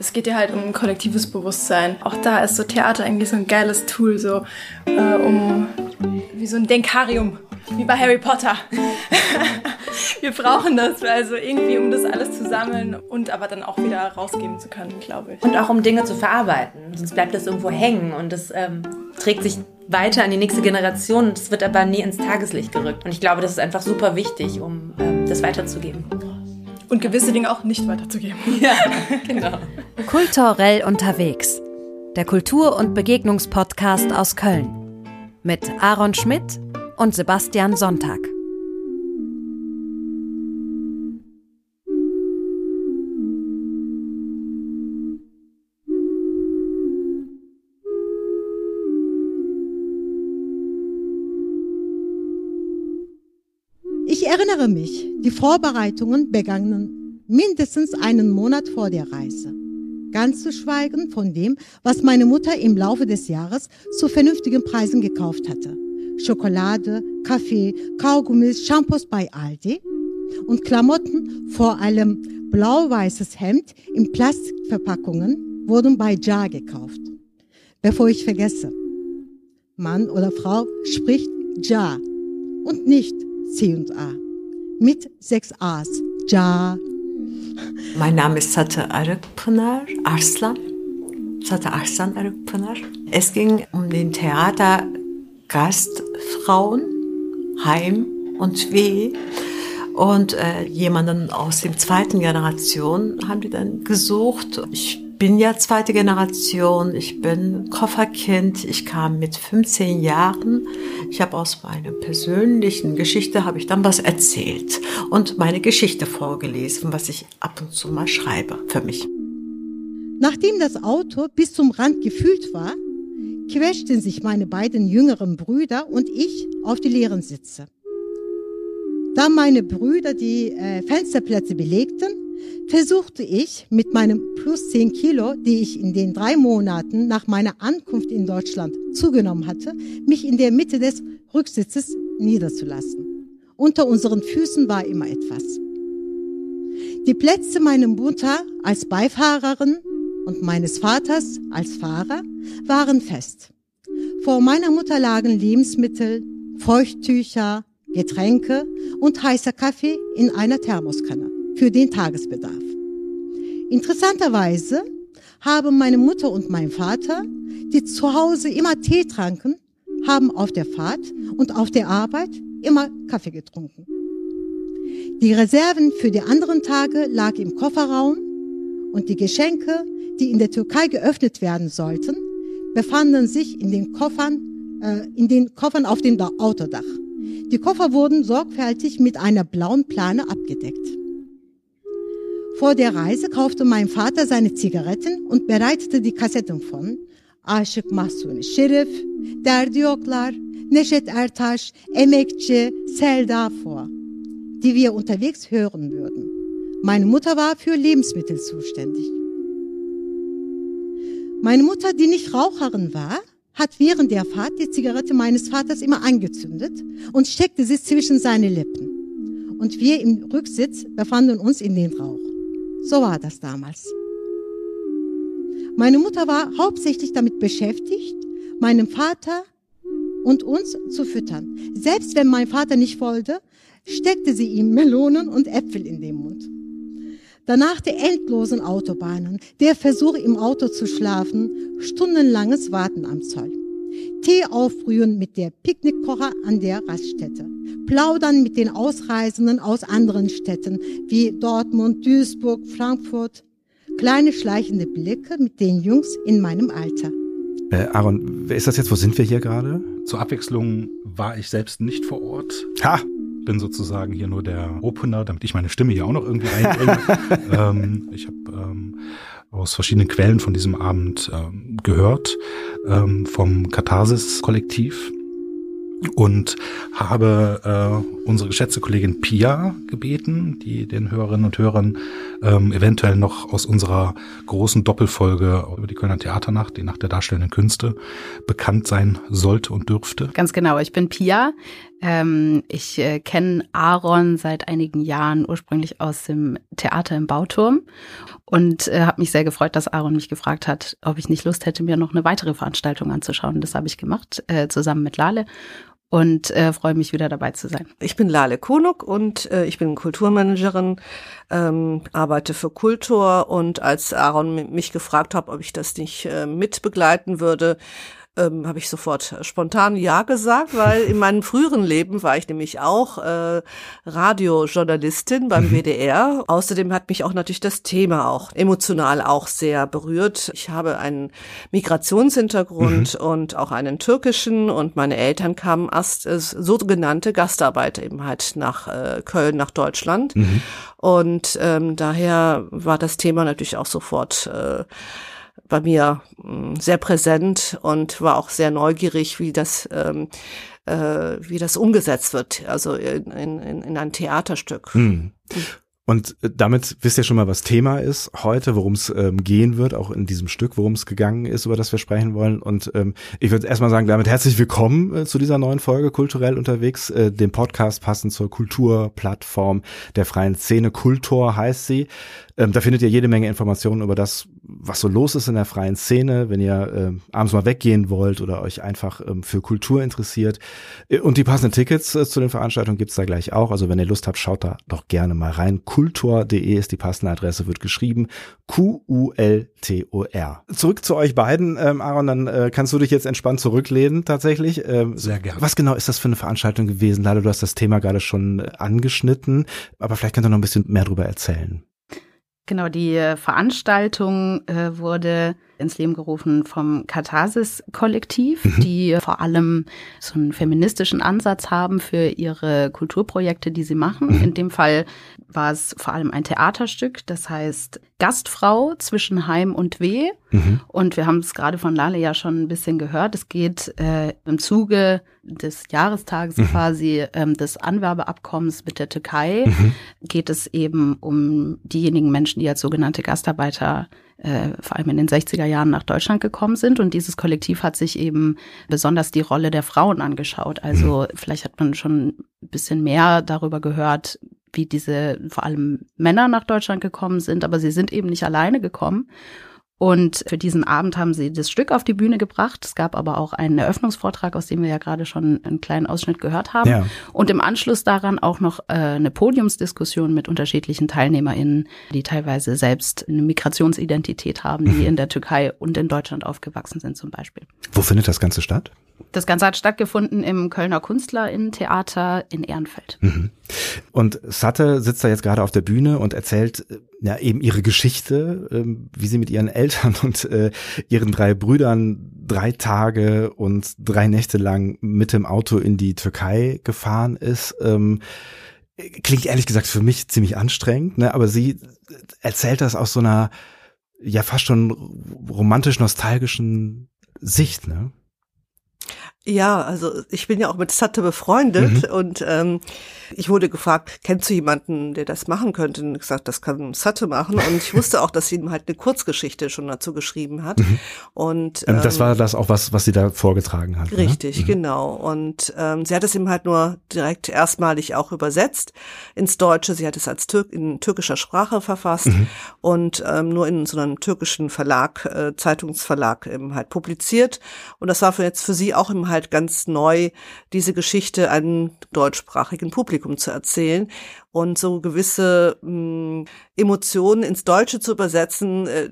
Es geht ja halt um kollektives Bewusstsein. Auch da ist so Theater eigentlich so ein geiles Tool, so äh, um wie so ein Denkarium, wie bei Harry Potter. Wir brauchen das, also irgendwie, um das alles zu sammeln und aber dann auch wieder rausgeben zu können, glaube ich. Und auch um Dinge zu verarbeiten. Sonst bleibt das irgendwo hängen und das ähm, trägt sich weiter an die nächste Generation. Das wird aber nie ins Tageslicht gerückt. Und ich glaube, das ist einfach super wichtig, um ähm, das weiterzugeben. Und gewisse Dinge auch nicht weiterzugeben. Ja, genau. Kulturell unterwegs. Der Kultur- und Begegnungspodcast aus Köln. Mit Aaron Schmidt und Sebastian Sonntag. Erinnere mich, die Vorbereitungen begannen mindestens einen Monat vor der Reise. Ganz zu schweigen von dem, was meine Mutter im Laufe des Jahres zu vernünftigen Preisen gekauft hatte. Schokolade, Kaffee, Kaugummis, Shampoos bei Aldi und Klamotten, vor allem blau-weißes Hemd in Plastikverpackungen, wurden bei Jar gekauft. Bevor ich vergesse, Mann oder Frau spricht Jar und nicht C und A. Mit sechs A's. Ja. Mein Name ist Sate Arıkpınar Arslan. Sate Arslan Arıkpınar. Es ging um den Theater Gastfrauen, Heim und Weh. Und äh, jemanden aus dem zweiten Generation haben die dann gesucht. Ich bin ja zweite Generation, ich bin Kofferkind, ich kam mit 15 Jahren. Ich habe aus meiner persönlichen Geschichte habe ich dann was erzählt und meine Geschichte vorgelesen, was ich ab und zu mal schreibe für mich. Nachdem das Auto bis zum Rand gefüllt war, quetschten sich meine beiden jüngeren Brüder und ich auf die leeren Sitze. Da meine Brüder die äh, Fensterplätze belegten, versuchte ich mit meinem plus 10 Kilo, die ich in den drei Monaten nach meiner Ankunft in Deutschland zugenommen hatte, mich in der Mitte des Rücksitzes niederzulassen. Unter unseren Füßen war immer etwas. Die Plätze meiner Mutter als Beifahrerin und meines Vaters als Fahrer waren fest. Vor meiner Mutter lagen Lebensmittel, Feuchttücher, Getränke und heißer Kaffee in einer Thermoskanne für den Tagesbedarf. Interessanterweise haben meine Mutter und mein Vater, die zu Hause immer Tee tranken, haben auf der Fahrt und auf der Arbeit immer Kaffee getrunken. Die Reserven für die anderen Tage lag im Kofferraum und die Geschenke, die in der Türkei geöffnet werden sollten, befanden sich in den Koffern, äh, in den Koffern auf dem Autodach. Die Koffer wurden sorgfältig mit einer blauen Plane abgedeckt. Vor der Reise kaufte mein Vater seine Zigaretten und bereitete die Kassetten von Aşık Mahsuni Şerif, Derdi Yoklar, Neşet Ertaş, Emekçi, Selda vor, die wir unterwegs hören würden. Meine Mutter war für Lebensmittel zuständig. Meine Mutter, die nicht Raucherin war, hat während der Fahrt die Zigarette meines Vaters immer angezündet und steckte sie zwischen seine Lippen. Und wir im Rücksitz befanden uns in den Rauch. So war das damals. Meine Mutter war hauptsächlich damit beschäftigt, meinem Vater und uns zu füttern. Selbst wenn mein Vater nicht wollte, steckte sie ihm Melonen und Äpfel in den Mund. Danach die endlosen Autobahnen, der Versuch im Auto zu schlafen, stundenlanges Warten am Zoll. Tee aufbrühen mit der Picknickkocher an der Raststätte. Plaudern mit den Ausreisenden aus anderen Städten wie Dortmund, Duisburg, Frankfurt. Kleine schleichende Blicke mit den Jungs in meinem Alter. Äh, Aaron, wer ist das jetzt? Wo sind wir hier gerade? Zur Abwechslung war ich selbst nicht vor Ort. Ha! Bin sozusagen hier nur der Opener, damit ich meine Stimme hier auch noch irgendwie reinbringe. ähm, ich habe ähm, aus verschiedenen Quellen von diesem Abend ähm, gehört, ähm, vom Katharsis-Kollektiv und habe äh, unsere geschätzte Kollegin Pia gebeten, die den Hörerinnen und Hörern ähm, eventuell noch aus unserer großen Doppelfolge über die Kölner Theaternacht, die Nacht der darstellenden Künste, bekannt sein sollte und dürfte. Ganz genau, ich bin Pia. Ähm, ich äh, kenne Aaron seit einigen Jahren ursprünglich aus dem Theater im Bauturm und äh, habe mich sehr gefreut, dass Aaron mich gefragt hat, ob ich nicht Lust hätte, mir noch eine weitere Veranstaltung anzuschauen. Das habe ich gemacht, äh, zusammen mit Lale und äh, freue mich wieder dabei zu sein. Ich bin Lale Konuk und äh, ich bin Kulturmanagerin, ähm, arbeite für Kultur und als Aaron mich gefragt hat, ob ich das nicht äh, mitbegleiten würde, ähm, habe ich sofort spontan Ja gesagt, weil in meinem früheren Leben war ich nämlich auch äh, Radiojournalistin beim mhm. WDR. Außerdem hat mich auch natürlich das Thema auch emotional auch sehr berührt. Ich habe einen Migrationshintergrund mhm. und auch einen türkischen und meine Eltern kamen als äh, sogenannte Gastarbeiter eben halt nach äh, Köln, nach Deutschland. Mhm. Und ähm, daher war das Thema natürlich auch sofort äh, bei mir mm, sehr präsent und war auch sehr neugierig, wie das ähm, äh, wie das umgesetzt wird, also in, in, in ein Theaterstück. Hm. Und äh, damit wisst ihr schon mal, was Thema ist heute, worum es ähm, gehen wird, auch in diesem Stück, worum es gegangen ist, über das wir sprechen wollen. Und ähm, ich würde erstmal sagen, damit herzlich willkommen äh, zu dieser neuen Folge Kulturell unterwegs, äh, dem Podcast passend zur Kulturplattform der freien Szene. Kultur heißt sie. Ähm, da findet ihr jede Menge Informationen über das, was so los ist in der freien Szene, wenn ihr ähm, abends mal weggehen wollt oder euch einfach ähm, für Kultur interessiert. Äh, und die passenden Tickets äh, zu den Veranstaltungen gibt's da gleich auch. Also wenn ihr Lust habt, schaut da doch gerne mal rein. Kultur.de ist die passende Adresse, wird geschrieben. Q-U-L-T-O-R. Zurück zu euch beiden, ähm, Aaron, dann äh, kannst du dich jetzt entspannt zurücklehnen tatsächlich. Ähm, Sehr gerne. Was genau ist das für eine Veranstaltung gewesen? Leider, du hast das Thema gerade schon äh, angeschnitten, aber vielleicht könnt ihr noch ein bisschen mehr darüber erzählen. Genau, die äh, Veranstaltung äh, wurde ins Leben gerufen vom Katharsis-Kollektiv, mhm. die vor allem so einen feministischen Ansatz haben für ihre Kulturprojekte, die sie machen. Mhm. In dem Fall war es vor allem ein Theaterstück, das heißt Gastfrau zwischen Heim und Weh. Mhm. Und wir haben es gerade von Lale ja schon ein bisschen gehört. Es geht äh, im Zuge des Jahrestages mhm. quasi ähm, des Anwerbeabkommens mit der Türkei, mhm. geht es eben um diejenigen Menschen, die als sogenannte Gastarbeiter äh, vor allem in den 60er Jahren nach Deutschland gekommen sind. Und dieses Kollektiv hat sich eben besonders die Rolle der Frauen angeschaut. Also mhm. vielleicht hat man schon ein bisschen mehr darüber gehört, wie diese vor allem Männer nach Deutschland gekommen sind, aber sie sind eben nicht alleine gekommen. Und für diesen Abend haben sie das Stück auf die Bühne gebracht. Es gab aber auch einen Eröffnungsvortrag, aus dem wir ja gerade schon einen kleinen Ausschnitt gehört haben. Ja. Und im Anschluss daran auch noch äh, eine Podiumsdiskussion mit unterschiedlichen TeilnehmerInnen, die teilweise selbst eine Migrationsidentität haben, die mhm. in der Türkei und in Deutschland aufgewachsen sind zum Beispiel. Wo findet das Ganze statt? Das Ganze hat stattgefunden im Kölner Künstlerinnentheater in Ehrenfeld. Mhm. Und Satte sitzt da jetzt gerade auf der Bühne und erzählt äh, ja eben ihre Geschichte, ähm, wie sie mit ihren Eltern und äh, ihren drei Brüdern drei Tage und drei Nächte lang mit dem Auto in die Türkei gefahren ist. Ähm, klingt ehrlich gesagt für mich ziemlich anstrengend, ne? aber sie erzählt das aus so einer ja fast schon romantisch nostalgischen Sicht, ne? Ja, also ich bin ja auch mit Satte befreundet mhm. und ähm, ich wurde gefragt, kennst du jemanden, der das machen könnte? Und ich gesagt, das kann Satte machen. Und ich wusste auch, dass sie ihm halt eine Kurzgeschichte schon dazu geschrieben hat. Mhm. Und ähm, das war das auch was, was sie da vorgetragen hat. Ne? Richtig, ne? genau. Und ähm, sie hat es ihm halt nur direkt erstmalig auch übersetzt ins Deutsche. Sie hat es als Tür in türkischer Sprache verfasst mhm. und ähm, nur in so einem türkischen Verlag, äh, Zeitungsverlag eben halt publiziert. Und das war für jetzt für sie auch im halt ganz neu, diese Geschichte einem deutschsprachigen Publikum zu erzählen und so gewisse mh, hm, Emotionen ins Deutsche zu übersetzen, äh,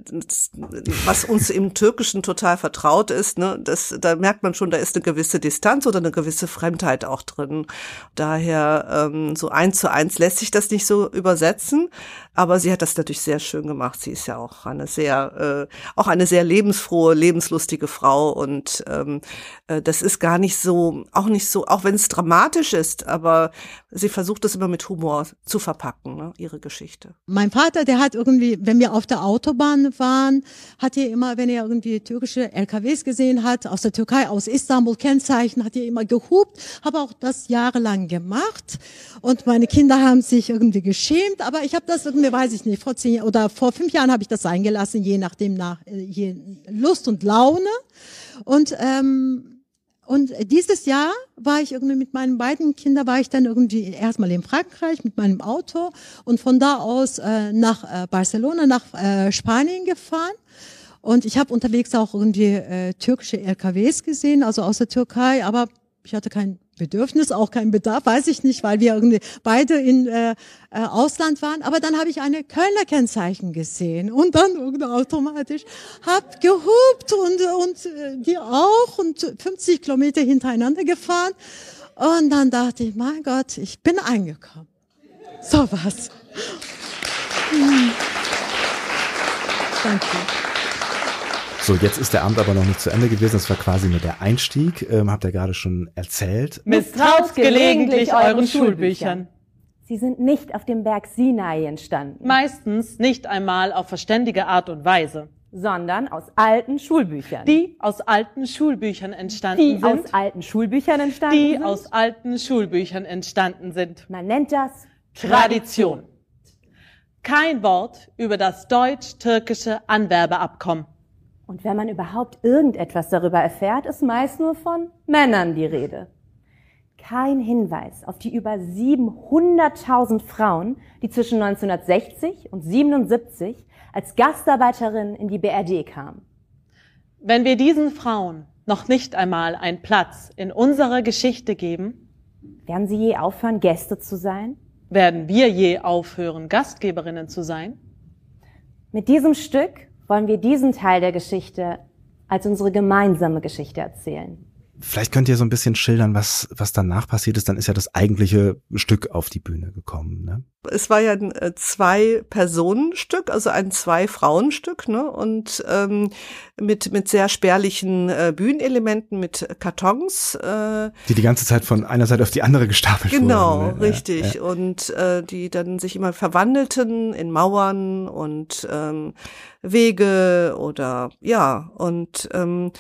was uns im Türkischen total vertraut ist, ne, das, da merkt man schon, da ist eine gewisse Distanz oder eine gewisse Fremdheit auch drin. Daher ähm, so eins zu eins lässt sich das nicht so übersetzen, aber sie hat das natürlich sehr schön gemacht. Sie ist ja auch eine sehr, äh, auch eine sehr lebensfrohe, lebenslustige Frau und ähm, äh, das ist gar nicht so, auch nicht so, auch wenn es dramatisch ist, aber sie versucht es immer mit Humor zu verpacken, ne, ihre Geschichte. Mein Vater, der hat irgendwie, wenn wir auf der Autobahn waren, hat er immer, wenn er irgendwie türkische LKWs gesehen hat, aus der Türkei, aus Istanbul, Kennzeichen, hat er immer gehupt, habe auch das jahrelang gemacht und meine Kinder haben sich irgendwie geschämt, aber ich habe das irgendwie, weiß ich nicht, vor zehn oder vor fünf Jahren habe ich das eingelassen, je nachdem nach je Lust und Laune und ähm, Und dieses Jahr war ich irgendwie mit meinen beiden Kindern, war ich dann irgendwie erstmal in Frankreich mit meinem Auto und von da aus äh, nach äh, Barcelona, nach äh, Spanien gefahren. Und ich habe unterwegs auch irgendwie äh, türkische LKWs gesehen, also aus der Türkei, aber ich hatte kein Bedürfnis, auch kein Bedarf, weiß ich nicht, weil wir irgendwie beide in äh, äh, Ausland waren. Aber dann habe ich eine Kölner Kennzeichen gesehen und dann automatisch hab gehupt und und äh, die auch und 50 Kilometer hintereinander gefahren. Und dann dachte ich, mein Gott, ich bin angekommen. So was. Hm. Danke. So, jetzt ist der Abend aber noch nicht zu Ende gewesen. Das war quasi nur der Einstieg. Ähm, habt ihr gerade schon erzählt. Misstraut gelegentlich euren Schulbüchern. Sie sind nicht auf dem Berg Sinai entstanden. Meistens nicht einmal auf verständige Art und Weise. Sondern aus alten Schulbüchern. Die aus alten Schulbüchern entstanden die sind. Die aus alten Schulbüchern entstanden die sind. Die aus alten Schulbüchern entstanden sind. Man nennt das Tradition. Kein Wort über das deutsch-türkische Anwerbeabkommen. Und wenn man überhaupt irgendetwas darüber erfährt, ist meist nur von Männern die Rede. Kein Hinweis auf die über 700.000 Frauen, die zwischen 1960 und 77 als Gastarbeiterin in die BRD kamen. Wenn wir diesen Frauen noch nicht einmal einen Platz in unserer Geschichte geben, werden sie je aufhören, Gäste zu sein? Werden wir je aufhören, Gastgeberinnen zu sein? Mit diesem Stück wollen wir diesen Teil der Geschichte als unsere gemeinsame Geschichte erzählen. Vielleicht könnt ihr so ein bisschen schildern, was, was danach passiert ist. Dann ist ja das eigentliche Stück auf die Bühne gekommen. Ne? Es war ja ein äh, Zwei-Personen-Stück, also ein Zwei-Frauen-Stück, ne? Und ähm, mit mit sehr spärlichen äh, Bühnenelementen, mit Kartons, äh, die die ganze Zeit von einer Seite auf die andere gestapelt genau, wurden. Genau, ne? richtig. Ja, ja. Und äh, die dann sich immer verwandelten in Mauern und ähm, Wege oder ja und ähm,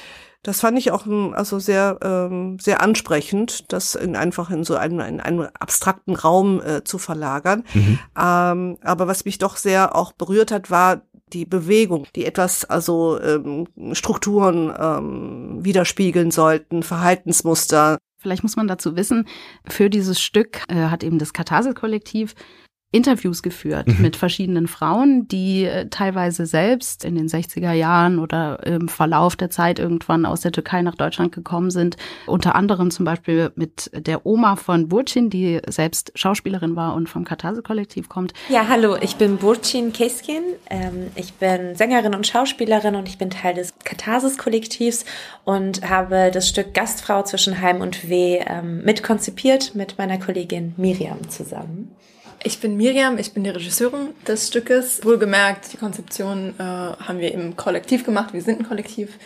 das fand ich auch also sehr ähm, sehr ansprechend, das in einfach in so einen, in einen abstrakten Raum äh, zu verlagern. Mhm. Ähm, aber was mich doch sehr auch berührt hat, war die Bewegung, die etwas also ähm, Strukturen ähm, widerspiegeln sollten, Verhaltensmuster. Vielleicht muss man dazu wissen, für dieses Stück äh, hat eben das Katharsis-Kollektiv Interviews geführt mhm. mit verschiedenen Frauen, die äh, teilweise selbst in den 60er Jahren oder im Verlauf der Zeit irgendwann aus der Türkei nach Deutschland gekommen sind. Unter anderem zum Beispiel mit der Oma von Burçin, die selbst Schauspielerin war und vom Katase-Kollektiv kommt. Ja, hallo, ich bin Burçin Keskin. Ähm, ich bin Sängerin und Schauspielerin und ich bin Teil des Katharsis-Kollektivs und habe das Stück Gastfrau zwischen Heim und Weh ähm, mitkonzipiert mit meiner Kollegin Miriam zusammen. Ich bin Miriam, ich bin die Regisseurin des Stückes. Wohlgemerkt, die Konzeption äh, haben wir im Kollektiv gemacht, wir sind ein Kollektiv.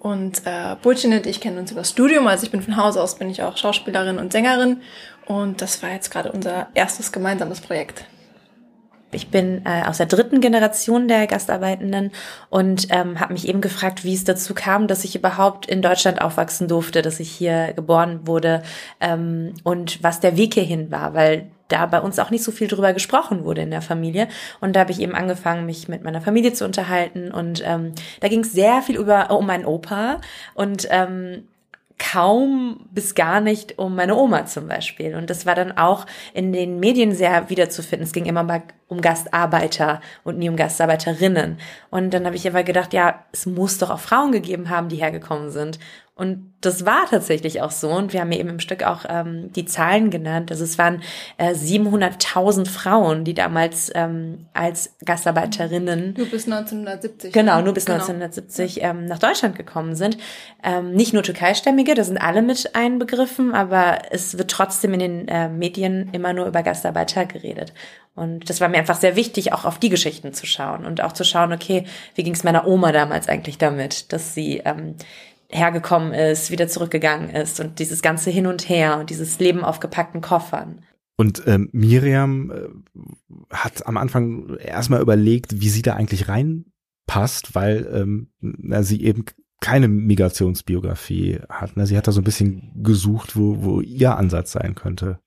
Und äh, Burcin und ich kennen uns über das Studium, also ich bin von Haus aus, bin ich auch Schauspielerin und Sängerin. Und das war jetzt gerade unser erstes gemeinsames Projekt. Ich bin äh, aus der dritten Generation der Gastarbeitenden und ähm, habe mich eben gefragt, wie es dazu kam, dass ich überhaupt in Deutschland aufwachsen durfte, dass ich hier geboren wurde ähm, und was der Weg hierhin war, weil da bei uns auch nicht so viel drüber gesprochen wurde in der Familie. Und da habe ich eben angefangen, mich mit meiner Familie zu unterhalten. Und ähm, da ging es sehr viel über um meinen Opa und ähm, kaum bis gar nicht um meine Oma zum Beispiel. Und das war dann auch in den Medien sehr wiederzufinden. Es ging immer mal um Gastarbeiter und nie um Gastarbeiterinnen. Und dann habe ich aber gedacht, ja, es muss doch auch Frauen gegeben haben, die hergekommen sind. Und das war tatsächlich auch so. Und wir haben eben im Stück auch ähm, die Zahlen genannt. Also es waren äh, 700.000 Frauen, die damals ähm, als Gastarbeiterinnen. Nur bis 1970. Genau, nur bis genau. 1970 ähm, nach Deutschland gekommen sind. Ähm, nicht nur Türkeistämmige, da sind alle mit einbegriffen, aber es wird trotzdem in den äh, Medien immer nur über Gastarbeiter geredet. Und das war mir einfach sehr wichtig, auch auf die Geschichten zu schauen und auch zu schauen, okay, wie ging es meiner Oma damals eigentlich damit, dass sie ähm, hergekommen ist, wieder zurückgegangen ist und dieses ganze Hin und Her und dieses Leben auf gepackten Koffern. Und ähm, Miriam äh, hat am Anfang erstmal überlegt, wie sie da eigentlich reinpasst, weil ähm, na, sie eben keine Migrationsbiografie hat. Ne? Sie hat da so ein bisschen gesucht, wo, wo ihr Ansatz sein könnte.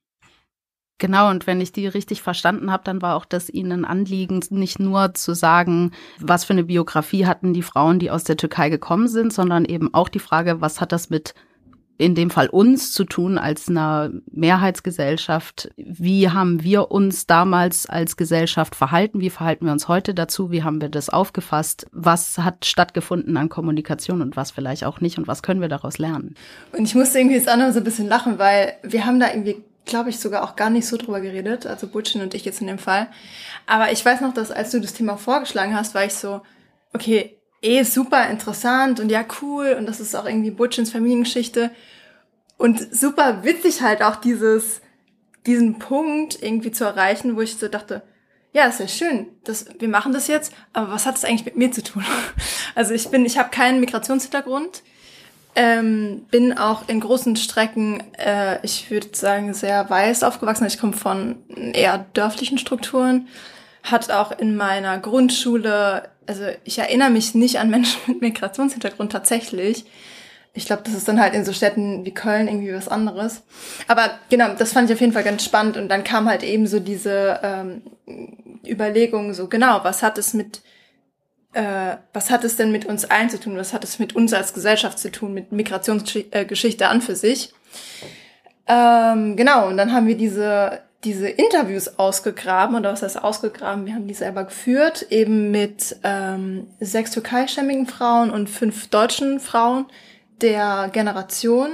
Genau, und wenn ich die richtig verstanden habe, dann war auch das Ihnen ein Anliegen, nicht nur zu sagen, was für eine Biografie hatten die Frauen, die aus der Türkei gekommen sind, sondern eben auch die Frage, was hat das mit in dem Fall uns zu tun als einer Mehrheitsgesellschaft. Wie haben wir uns damals als Gesellschaft verhalten? Wie verhalten wir uns heute dazu? Wie haben wir das aufgefasst? Was hat stattgefunden an Kommunikation und was vielleicht auch nicht? Und was können wir daraus lernen? Und ich musste irgendwie jetzt auch so ein bisschen lachen, weil wir haben da irgendwie glaube ich, sogar auch gar nicht so drüber geredet, also Butchin und ich jetzt in dem Fall. Aber ich weiß noch, dass als du das Thema vorgeschlagen hast, war ich so, okay, eh super interessant und ja cool und das ist auch irgendwie Butchins Familiengeschichte und super witzig halt auch dieses diesen Punkt irgendwie zu erreichen, wo ich so dachte, ja, ist ja schön, das, wir machen das jetzt, aber was hat das eigentlich mit mir zu tun? Also ich bin, ich habe keinen Migrationshintergrund, ähm, bin auch in großen Strecken, äh, ich würde sagen, sehr weiß aufgewachsen. Ich komme von eher dörflichen Strukturen, hat auch in meiner Grundschule also ich erinnere mich nicht an Menschen mit Migrationshintergrund tatsächlich. Ich glaube, das ist dann halt in so Städten wie Köln irgendwie was anderes. Aber genau, das fand ich auf jeden Fall ganz spannend. Und dann kam halt eben so diese ähm, Überlegung, so genau, was hat es mit, äh, was hat es denn mit uns allen zu tun? Was hat es mit uns als Gesellschaft zu tun, mit Migrationsgeschichte an für sich? Ähm, genau, und dann haben wir diese diese Interviews ausgegraben, oder was heißt ausgegraben, wir haben die selber geführt, eben mit ähm, sechs türkeistämmigen Frauen und fünf deutschen Frauen der Generation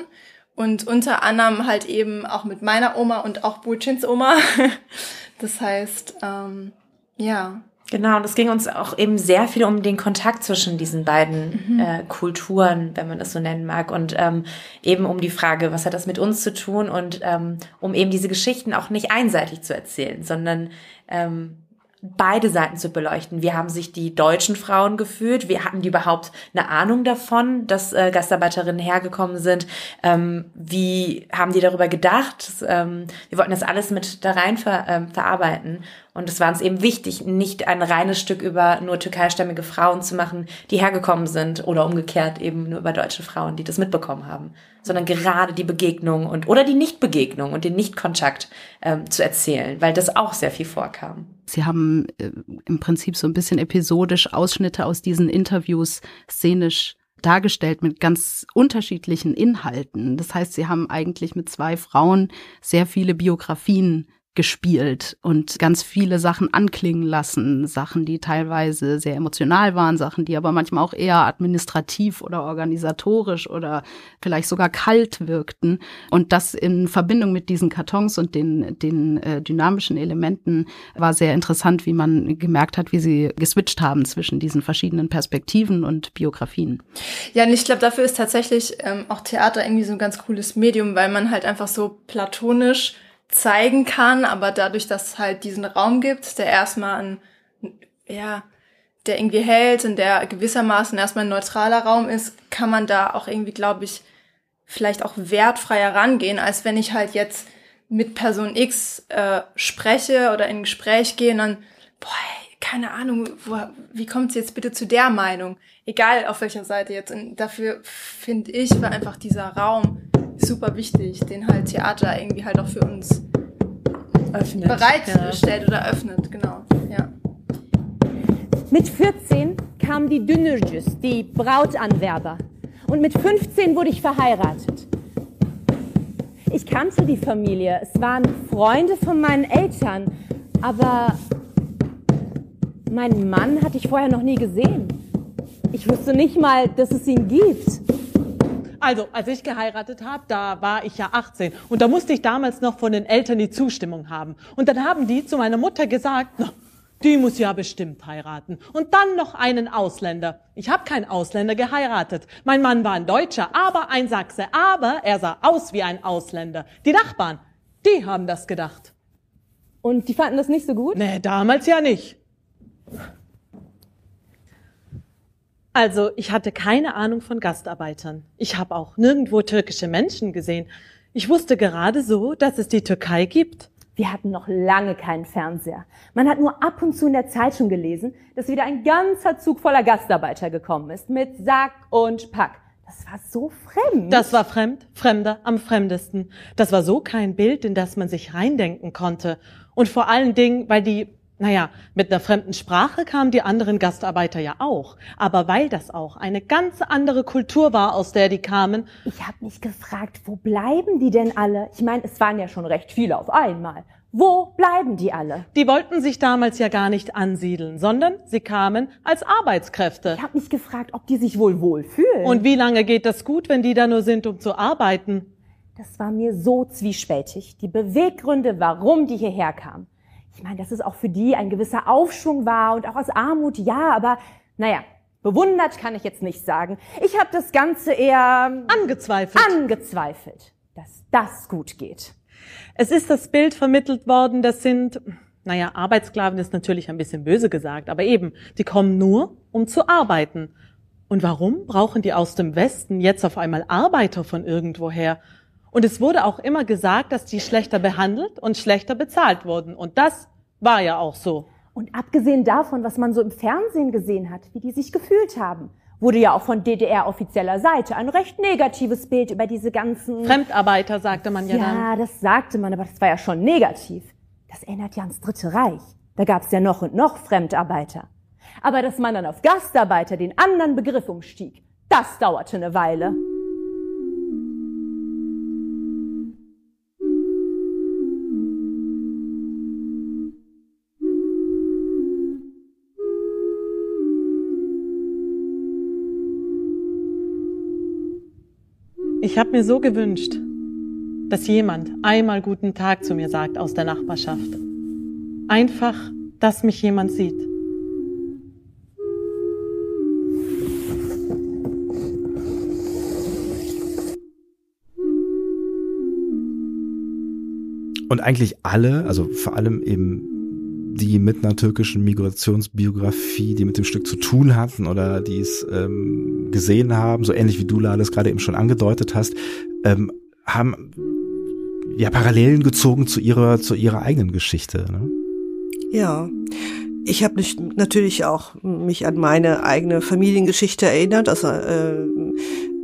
und unter anderem halt eben auch mit meiner Oma und auch Bulchins Oma. das heißt, ähm, ja, Genau, und es ging uns auch eben sehr viel um den Kontakt zwischen diesen beiden mhm. äh, Kulturen, wenn man das so nennen mag, und ähm, eben um die Frage, was hat das mit uns zu tun und ähm, um eben diese Geschichten auch nicht einseitig zu erzählen, sondern ähm, beide Seiten zu beleuchten. Wie haben sich die deutschen Frauen gefühlt? Wie hatten die überhaupt eine Ahnung davon, dass äh, Gastarbeiterinnen hergekommen sind? Ähm, wie haben die darüber gedacht? Ähm, wir wollten das alles mit da rein ver, ähm, verarbeiten. Und es war uns eben wichtig, nicht ein reines Stück über nur türkeistämmige Frauen zu machen, die hergekommen sind oder umgekehrt eben nur über deutsche Frauen, die das mitbekommen haben sondern gerade die Begegnung und oder die Nichtbegegnung und den Nichtkontakt ähm, zu erzählen, weil das auch sehr viel vorkam. Sie haben äh, im Prinzip so ein bisschen episodisch Ausschnitte aus diesen Interviews szenisch dargestellt mit ganz unterschiedlichen Inhalten. Das heißt, Sie haben eigentlich mit zwei Frauen sehr viele Biografien gespielt und ganz viele Sachen anklingen lassen, Sachen, die teilweise sehr emotional waren, Sachen, die aber manchmal auch eher administrativ oder organisatorisch oder vielleicht sogar kalt wirkten. Und das in Verbindung mit diesen Kartons und den, den äh, dynamischen Elementen war sehr interessant, wie man gemerkt hat, wie sie geswitcht haben zwischen diesen verschiedenen Perspektiven und Biografien. Ja, und ich glaube, dafür ist tatsächlich ähm, auch Theater irgendwie so ein ganz cooles Medium, weil man halt einfach so platonisch zeigen kann, aber dadurch, dass es halt diesen Raum gibt, der erstmal ein, ja, der irgendwie hält und der gewissermaßen erstmal ein neutraler Raum ist, kann man da auch irgendwie, glaube ich, vielleicht auch wertfreier rangehen, als wenn ich halt jetzt mit Person X äh, spreche oder in ein Gespräch gehe und dann, boah, keine Ahnung, wo, wie kommt es jetzt bitte zu der Meinung? Egal auf welcher Seite jetzt. Und dafür finde ich, war einfach dieser Raum super wichtig, den halt Theater irgendwie halt auch für uns öffnet, bereitstellt ja. oder öffnet, genau. Ja. Mit 14 kamen die Dünürcüs, die Brautanwerber. Und mit 15 wurde ich verheiratet. Ich kannte die Familie, es waren Freunde von meinen Eltern, aber meinen Mann hatte ich vorher noch nie gesehen. Ich wusste nicht mal, dass es ihn gibt. Also, als ich geheiratet habe, da war ich ja 18 und da musste ich damals noch von den Eltern die Zustimmung haben. Und dann haben die zu meiner Mutter gesagt, na, die muss ja bestimmt heiraten. Und dann noch einen Ausländer. Ich habe keinen Ausländer geheiratet. Mein Mann war ein Deutscher, aber ein Sachse. Aber er sah aus wie ein Ausländer. Die Nachbarn, die haben das gedacht. Und die fanden das nicht so gut? Nee, damals ja nicht. Also ich hatte keine Ahnung von Gastarbeitern. Ich habe auch nirgendwo türkische Menschen gesehen. Ich wusste gerade so, dass es die Türkei gibt. Wir hatten noch lange keinen Fernseher. Man hat nur ab und zu in der Zeitung gelesen, dass wieder ein ganzer Zug voller Gastarbeiter gekommen ist, mit Sack und Pack. Das war so fremd. Das war fremd, fremder am fremdesten. Das war so kein Bild, in das man sich reindenken konnte. Und vor allen Dingen, weil die Naja, mit einer fremden Sprache kamen die anderen Gastarbeiter ja auch. Aber weil das auch eine ganz andere Kultur war, aus der die kamen. Ich habe mich gefragt, wo bleiben die denn alle? Ich meine, es waren ja schon recht viele auf einmal. Wo bleiben die alle? Die wollten sich damals ja gar nicht ansiedeln, sondern sie kamen als Arbeitskräfte. Ich habe mich gefragt, ob die sich wohl wohlfühlen. Und wie lange geht das gut, wenn die da nur sind, um zu arbeiten? Das war mir so zwiespältig. Die Beweggründe, warum die hierher kamen. Ich meine, dass es auch für die ein gewisser Aufschwung war und auch aus Armut, ja, aber naja, bewundert kann ich jetzt nicht sagen. Ich habe das Ganze eher angezweifelt. Angezweifelt, dass das gut geht. Es ist das Bild vermittelt worden, das sind, naja, Arbeitssklaven ist natürlich ein bisschen böse gesagt, aber eben, die kommen nur, um zu arbeiten. Und warum brauchen die aus dem Westen jetzt auf einmal Arbeiter von irgendwoher? Und es wurde auch immer gesagt, dass die schlechter behandelt und schlechter bezahlt wurden. Und das war ja auch so. Und abgesehen davon, was man so im Fernsehen gesehen hat, wie die sich gefühlt haben, wurde ja auch von DDR-offizieller Seite ein recht negatives Bild über diese ganzen Fremdarbeiter, sagte man ja, ja dann. Ja, das sagte man, aber das war ja schon negativ. Das erinnert ja ans Dritte Reich. Da gab's ja noch und noch Fremdarbeiter. Aber dass man dann auf Gastarbeiter den anderen Begriff umstieg, das dauerte eine Weile. Ich habe mir so gewünscht, dass jemand einmal guten Tag zu mir sagt aus der Nachbarschaft. Einfach, dass mich jemand sieht. Und eigentlich alle, also vor allem eben die mit einer türkischen Migrationsbiografie, die mit dem Stück zu tun hatten oder die es ähm, gesehen haben, so ähnlich wie du, Lales, gerade eben schon angedeutet hast, ähm, haben ja Parallelen gezogen zu ihrer, zu ihrer eigenen Geschichte. Ne? Ja. Ich habe natürlich auch mich an meine eigene Familiengeschichte erinnert. Also äh,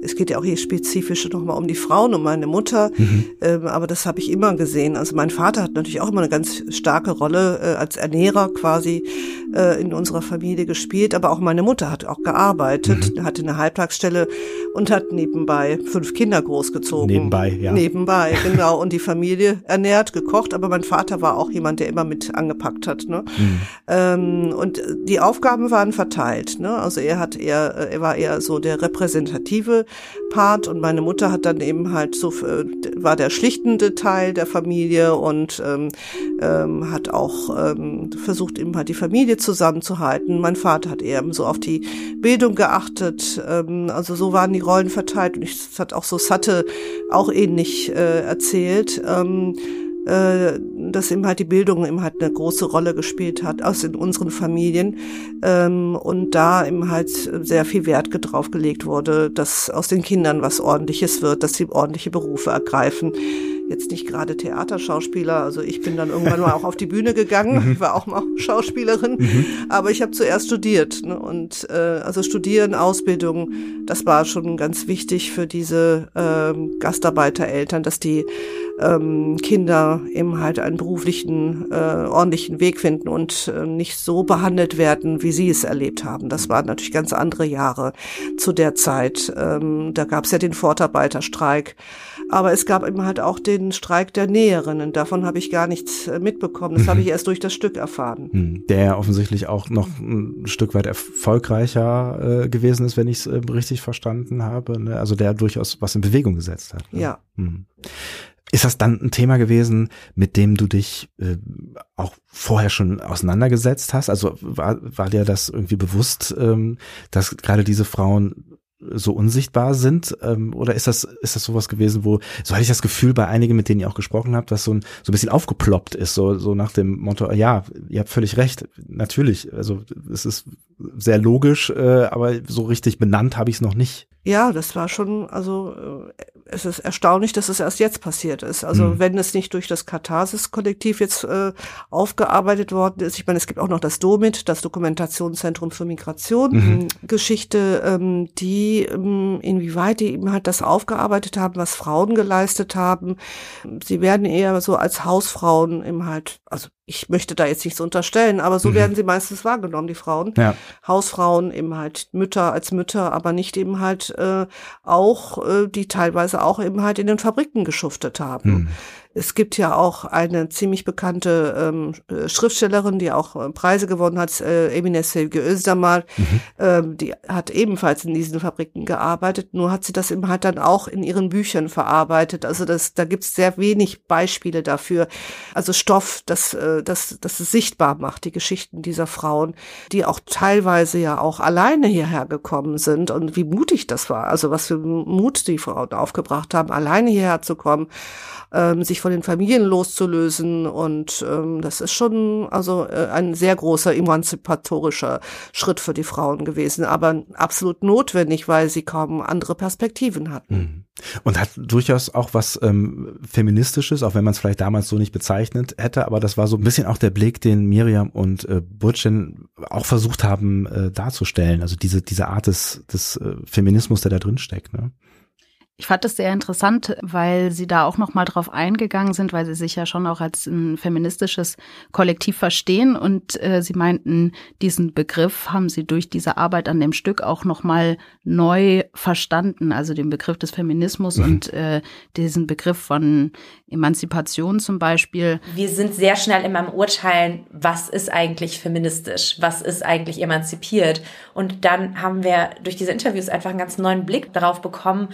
es geht ja auch hier spezifisch nochmal um die Frauen, um meine Mutter, mhm. ähm, aber das habe ich immer gesehen. Also mein Vater hat natürlich auch immer eine ganz starke Rolle äh, als Ernährer quasi äh, in unserer Familie gespielt, aber auch meine Mutter hat auch gearbeitet, mhm. hatte eine Halbtagsstelle und hat nebenbei fünf Kinder großgezogen. Nebenbei, ja. Nebenbei, genau. Und die Familie ernährt, gekocht, aber mein Vater war auch jemand, der immer mit angepackt hat. Ne? Mhm. Ähm, und die Aufgaben waren verteilt. Ne? Also er hat eher, äh, er war eher so der repräsentative Part und meine Mutter hat dann eben halt so äh, war der schlichtende Teil der Familie und ähm, ähm, hat auch ähm, versucht eben halt die Familie zusammenzuhalten. Mein Vater hat eher so auf die Bildung geachtet. Ähm, also so waren die Rollen verteilt und ich, das hat auch so Satte auch ähnlich äh, erzählt. Ähm, äh, dass eben halt die Bildung eben halt eine große Rolle gespielt hat aus in unseren Familien. Ähm, und da eben halt sehr viel Wert drauf gelegt wurde, dass aus den Kindern was Ordentliches wird, dass sie ordentliche Berufe ergreifen jetzt nicht gerade Theaterschauspieler. Also ich bin dann irgendwann mal auch auf die Bühne gegangen. Mhm. Ich war auch mal Schauspielerin, mhm. aber ich habe zuerst studiert. Ne? Und äh, also Studieren, Ausbildung, das war schon ganz wichtig für diese ähm, Gastarbeitereltern, dass die ähm, Kinder eben halt einen beruflichen, äh, ordentlichen Weg finden und äh, nicht so behandelt werden, wie sie es erlebt haben. Das waren natürlich ganz andere Jahre zu der Zeit. Ähm, da gab es ja den Fortarbeiterstreik. Aber es gab eben halt auch den Streik der Näherinnen. Davon habe ich gar nichts äh, mitbekommen. Das mhm. habe ich erst durch das Stück erfahren. Mhm. Der offensichtlich auch noch ein Stück weit erfolgreicher äh, gewesen ist, wenn ich es äh, richtig verstanden habe. Ne? Also der durchaus was in Bewegung gesetzt hat. Ne? Ja. Mhm. Ist das dann ein Thema gewesen, mit dem du dich äh, auch vorher schon auseinandergesetzt hast? Also war, war dir das irgendwie bewusst, ähm, dass gerade diese Frauen so unsichtbar sind? Ähm, oder ist das, ist das sowas gewesen, wo, so hatte ich das Gefühl bei einigen, mit denen ihr auch gesprochen habt, dass so ein, so ein bisschen aufgeploppt ist, so, so nach dem Motto, ja, ihr habt völlig recht, natürlich, also es ist sehr logisch, äh, aber so richtig benannt habe ich es noch nicht. Ja, das war schon, also äh, es ist erstaunlich, dass es erst jetzt passiert ist. Also mhm. wenn es nicht durch das Katharsis-Kollektiv jetzt äh, aufgearbeitet worden ist, ich meine, es gibt auch noch das DOMIT, das Dokumentationszentrum für Migration, mhm. Geschichte, ähm, die ähm, inwieweit die eben halt das aufgearbeitet haben, was Frauen geleistet haben. Sie werden eher so als Hausfrauen eben halt, also ich möchte da jetzt nichts unterstellen, aber so mhm. werden sie meistens wahrgenommen, die Frauen. Ja. Hausfrauen, eben halt Mütter als Mütter, aber nicht eben halt äh, auch, äh, die teilweise auch eben halt in den Fabriken geschuftet haben. Mhm. Es gibt ja auch eine ziemlich bekannte ähm, äh, Schriftstellerin, die auch äh, Preise gewonnen hat, äh, Emine Sevgi Özdamar. Mhm. Ähm, die hat ebenfalls in diesen Fabriken gearbeitet, nur hat sie das eben halt dann auch in ihren Büchern verarbeitet. Also das, da gibt es sehr wenig Beispiele dafür. Also Stoff, das, äh, das, das es sichtbar macht, die Geschichten dieser Frauen, die auch teilweise ja auch alleine hierher gekommen sind und wie mutig das war. Also was für Mut die Frauen aufgebracht haben, alleine hierher zu kommen ähm, sich von den Familien loszulösen. Und ähm, das ist schon also äh, ein sehr großer emanzipatorischer Schritt für die Frauen gewesen, aber absolut notwendig, weil sie kaum andere Perspektiven hatten. Mhm. Und hat durchaus auch was ähm, Feministisches, auch wenn man es vielleicht damals so nicht bezeichnet hätte, aber das war so ein bisschen auch der Blick, den Miriam und äh, Burcin auch versucht haben äh, darzustellen. Also diese, diese Art des, des äh, Feminismus, der da drin steckt. Ne? Ich fand das sehr interessant, weil Sie da auch noch mal drauf eingegangen sind, weil Sie sich ja schon auch als ein feministisches Kollektiv verstehen und äh, Sie meinten, diesen Begriff haben Sie durch diese Arbeit an dem Stück auch noch mal neu verstanden, also den Begriff des Feminismus mhm. und äh, diesen Begriff von Emanzipation zum Beispiel. Wir sind sehr schnell immer im Urteilen, was ist eigentlich feministisch, was ist eigentlich emanzipiert und dann haben wir durch diese Interviews einfach einen ganz neuen Blick darauf bekommen,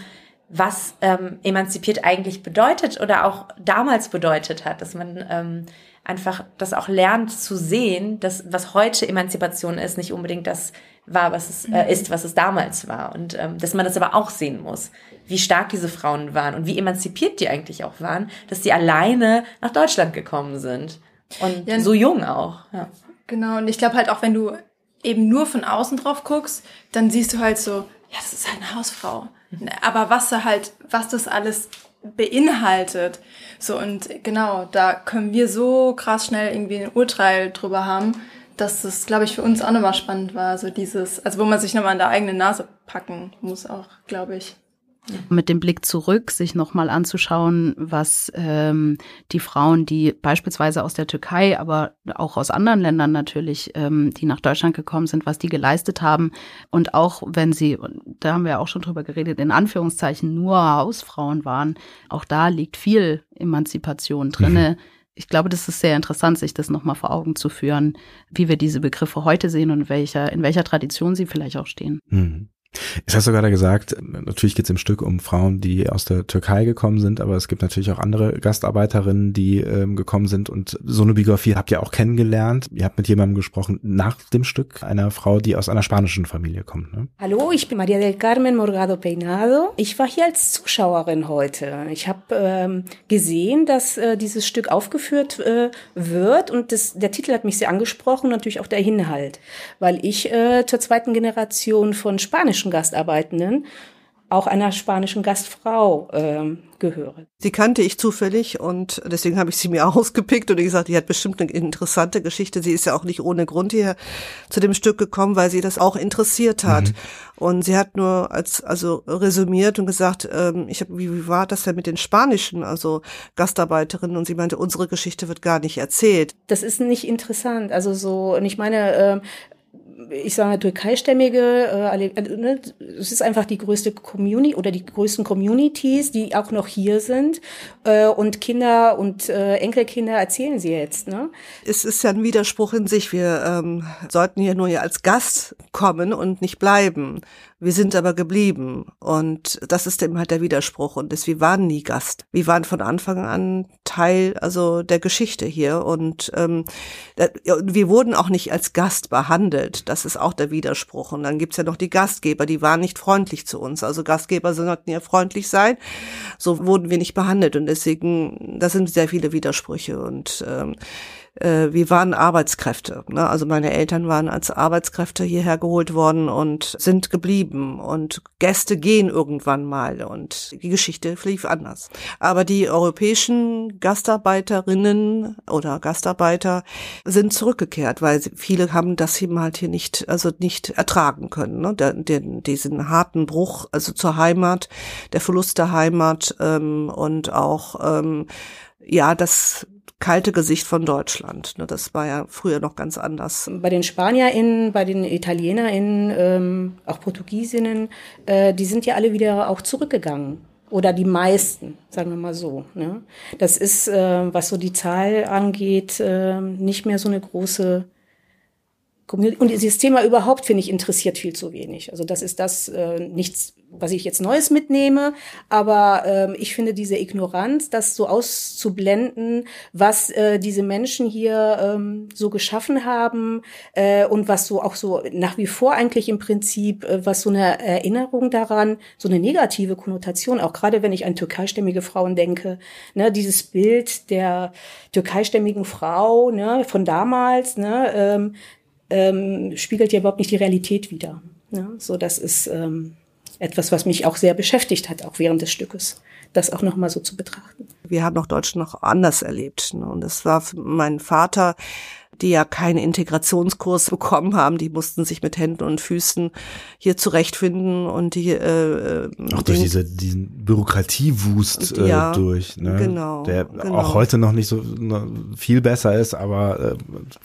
was ähm, emanzipiert eigentlich bedeutet oder auch damals bedeutet hat, dass man ähm, einfach das auch lernt zu sehen, dass was heute Emanzipation ist, nicht unbedingt das war, was es äh, ist, was es damals war und ähm, dass man das aber auch sehen muss, wie stark diese Frauen waren und wie emanzipiert die eigentlich auch waren, dass die alleine nach Deutschland gekommen sind und ja, so jung auch. Ja. Genau und ich glaube halt auch, wenn du eben nur von außen drauf guckst, dann siehst du halt so, ja, das ist halt eine Hausfrau aber was da halt, was das alles beinhaltet. So, und genau, da können wir so krass schnell irgendwie ein Urteil drüber haben, dass das, glaube ich, für uns auch nochmal spannend war. So dieses, also wo man sich nochmal an der eigenen Nase packen muss auch, glaube ich. Mit dem Blick zurück, sich nochmal anzuschauen, was ähm, die Frauen, die beispielsweise aus der Türkei, aber auch aus anderen Ländern natürlich, ähm, die nach Deutschland gekommen sind, was die geleistet haben. Und auch wenn sie, da haben wir auch schon drüber geredet, in Anführungszeichen nur Hausfrauen waren, auch da liegt viel Emanzipation drinne. Mhm. Ich glaube, das ist sehr interessant, sich das nochmal vor Augen zu führen, wie wir diese Begriffe heute sehen und welcher, in welcher Tradition sie vielleicht auch stehen. Mhm. Es hast du gerade gesagt, natürlich geht es im Stück um Frauen, die aus der Türkei gekommen sind, aber es gibt natürlich auch andere Gastarbeiterinnen, die ähm, gekommen sind und so eine Biografie habt ihr auch kennengelernt. Ihr habt mit jemandem gesprochen nach dem Stück, einer Frau, die aus einer spanischen Familie kommt. Ne? Hallo, ich bin Maria del Carmen Morgado Peinado. Ich war hier als Zuschauerin heute. Ich habe ähm, gesehen, dass äh, dieses Stück aufgeführt äh, wird und das, der Titel hat mich sehr angesprochen, natürlich auch der Inhalt, weil ich äh, zur zweiten Generation von spanischen spanischen Gastarbeitenden auch einer spanischen Gastfrau ähm, gehöre. Sie kannte ich zufällig und deswegen habe ich sie mir ausgepickt und gesagt, die hat bestimmt eine interessante Geschichte. Sie ist ja auch nicht ohne Grund hier zu dem Stück gekommen, weil sie das auch interessiert hat. Mhm. Und sie hat nur als also resümiert und gesagt, ähm, ich habe, wie, wie war das denn mit den spanischen, also Gastarbeiterinnen? Und sie meinte, unsere Geschichte wird gar nicht erzählt. Das ist nicht interessant. Also so, und ich meine, äh, ich sage türkeistämmige, äh, äh, ne, es ist einfach die größte Community oder die größten Communities, die auch noch hier sind. Äh, und Kinder und äh, Enkelkinder erzählen sie jetzt. Ne? Es ist ja ein Widerspruch in sich. Wir ähm, sollten hier nur als Gast kommen und nicht bleiben. Wir sind aber geblieben. Und das ist eben halt der Widerspruch. Und das, wir waren nie Gast. Wir waren von Anfang an Teil also der Geschichte hier. Und ähm, wir wurden auch nicht als Gast behandelt. Das ist auch der Widerspruch. Und dann gibt's ja noch die Gastgeber, die waren nicht freundlich zu uns. Also Gastgeber sollten ja freundlich sein. So wurden wir nicht behandelt. Und deswegen, das sind sehr viele Widersprüche. Und ähm, äh, wir waren Arbeitskräfte. Ne? Also meine Eltern waren als Arbeitskräfte hierher geholt worden und sind geblieben. Und Gäste gehen irgendwann mal und die Geschichte lief anders. Aber die europäischen Gastarbeiterinnen oder Gastarbeiter sind zurückgekehrt, weil viele haben das eben halt hier nicht, also nicht ertragen können. Ne? Den, diesen harten Bruch, also zur Heimat, der Verlust der Heimat ähm, und auch ähm, ja, das kalte Gesicht von Deutschland. Ne, das war ja früher noch ganz anders. Bei den SpanierInnen, bei den ItalienerInnen, ähm, auch Portugiesinnen, äh, die sind ja alle wieder auch zurückgegangen. Oder die meisten, sagen wir mal so. Ne? Das ist, äh, was so die Zahl angeht, äh, nicht mehr so eine große. Und dieses Thema überhaupt, finde ich, interessiert viel zu wenig. Also das ist das äh, nichts, was ich jetzt Neues mitnehme, aber ähm, ich finde diese Ignoranz, das so auszublenden, was äh, diese Menschen hier ähm, so geschaffen haben äh, und was so auch so nach wie vor eigentlich im Prinzip, äh, was so eine Erinnerung daran, so eine negative Konnotation, auch gerade wenn ich an türkeistämmige Frauen denke, ne, dieses Bild der türkeistämmigen Frau ne, von damals, ne, ähm, ähm, spiegelt ja überhaupt nicht die Realität wider. Ne? So, das ist ähm, etwas, was mich auch sehr beschäftigt hat, auch während des Stückes, das auch nochmal so zu betrachten. Wir haben auch Deutschland noch anders erlebt. Ne? Und das war für meinen Vater die ja keinen Integrationskurs bekommen haben, die mussten sich mit Händen und Füßen hier zurechtfinden und die äh, auch durch diese diesen Bürokratiewust äh, ja, durch, ne? genau, der genau. auch heute noch nicht so noch viel besser ist, aber äh,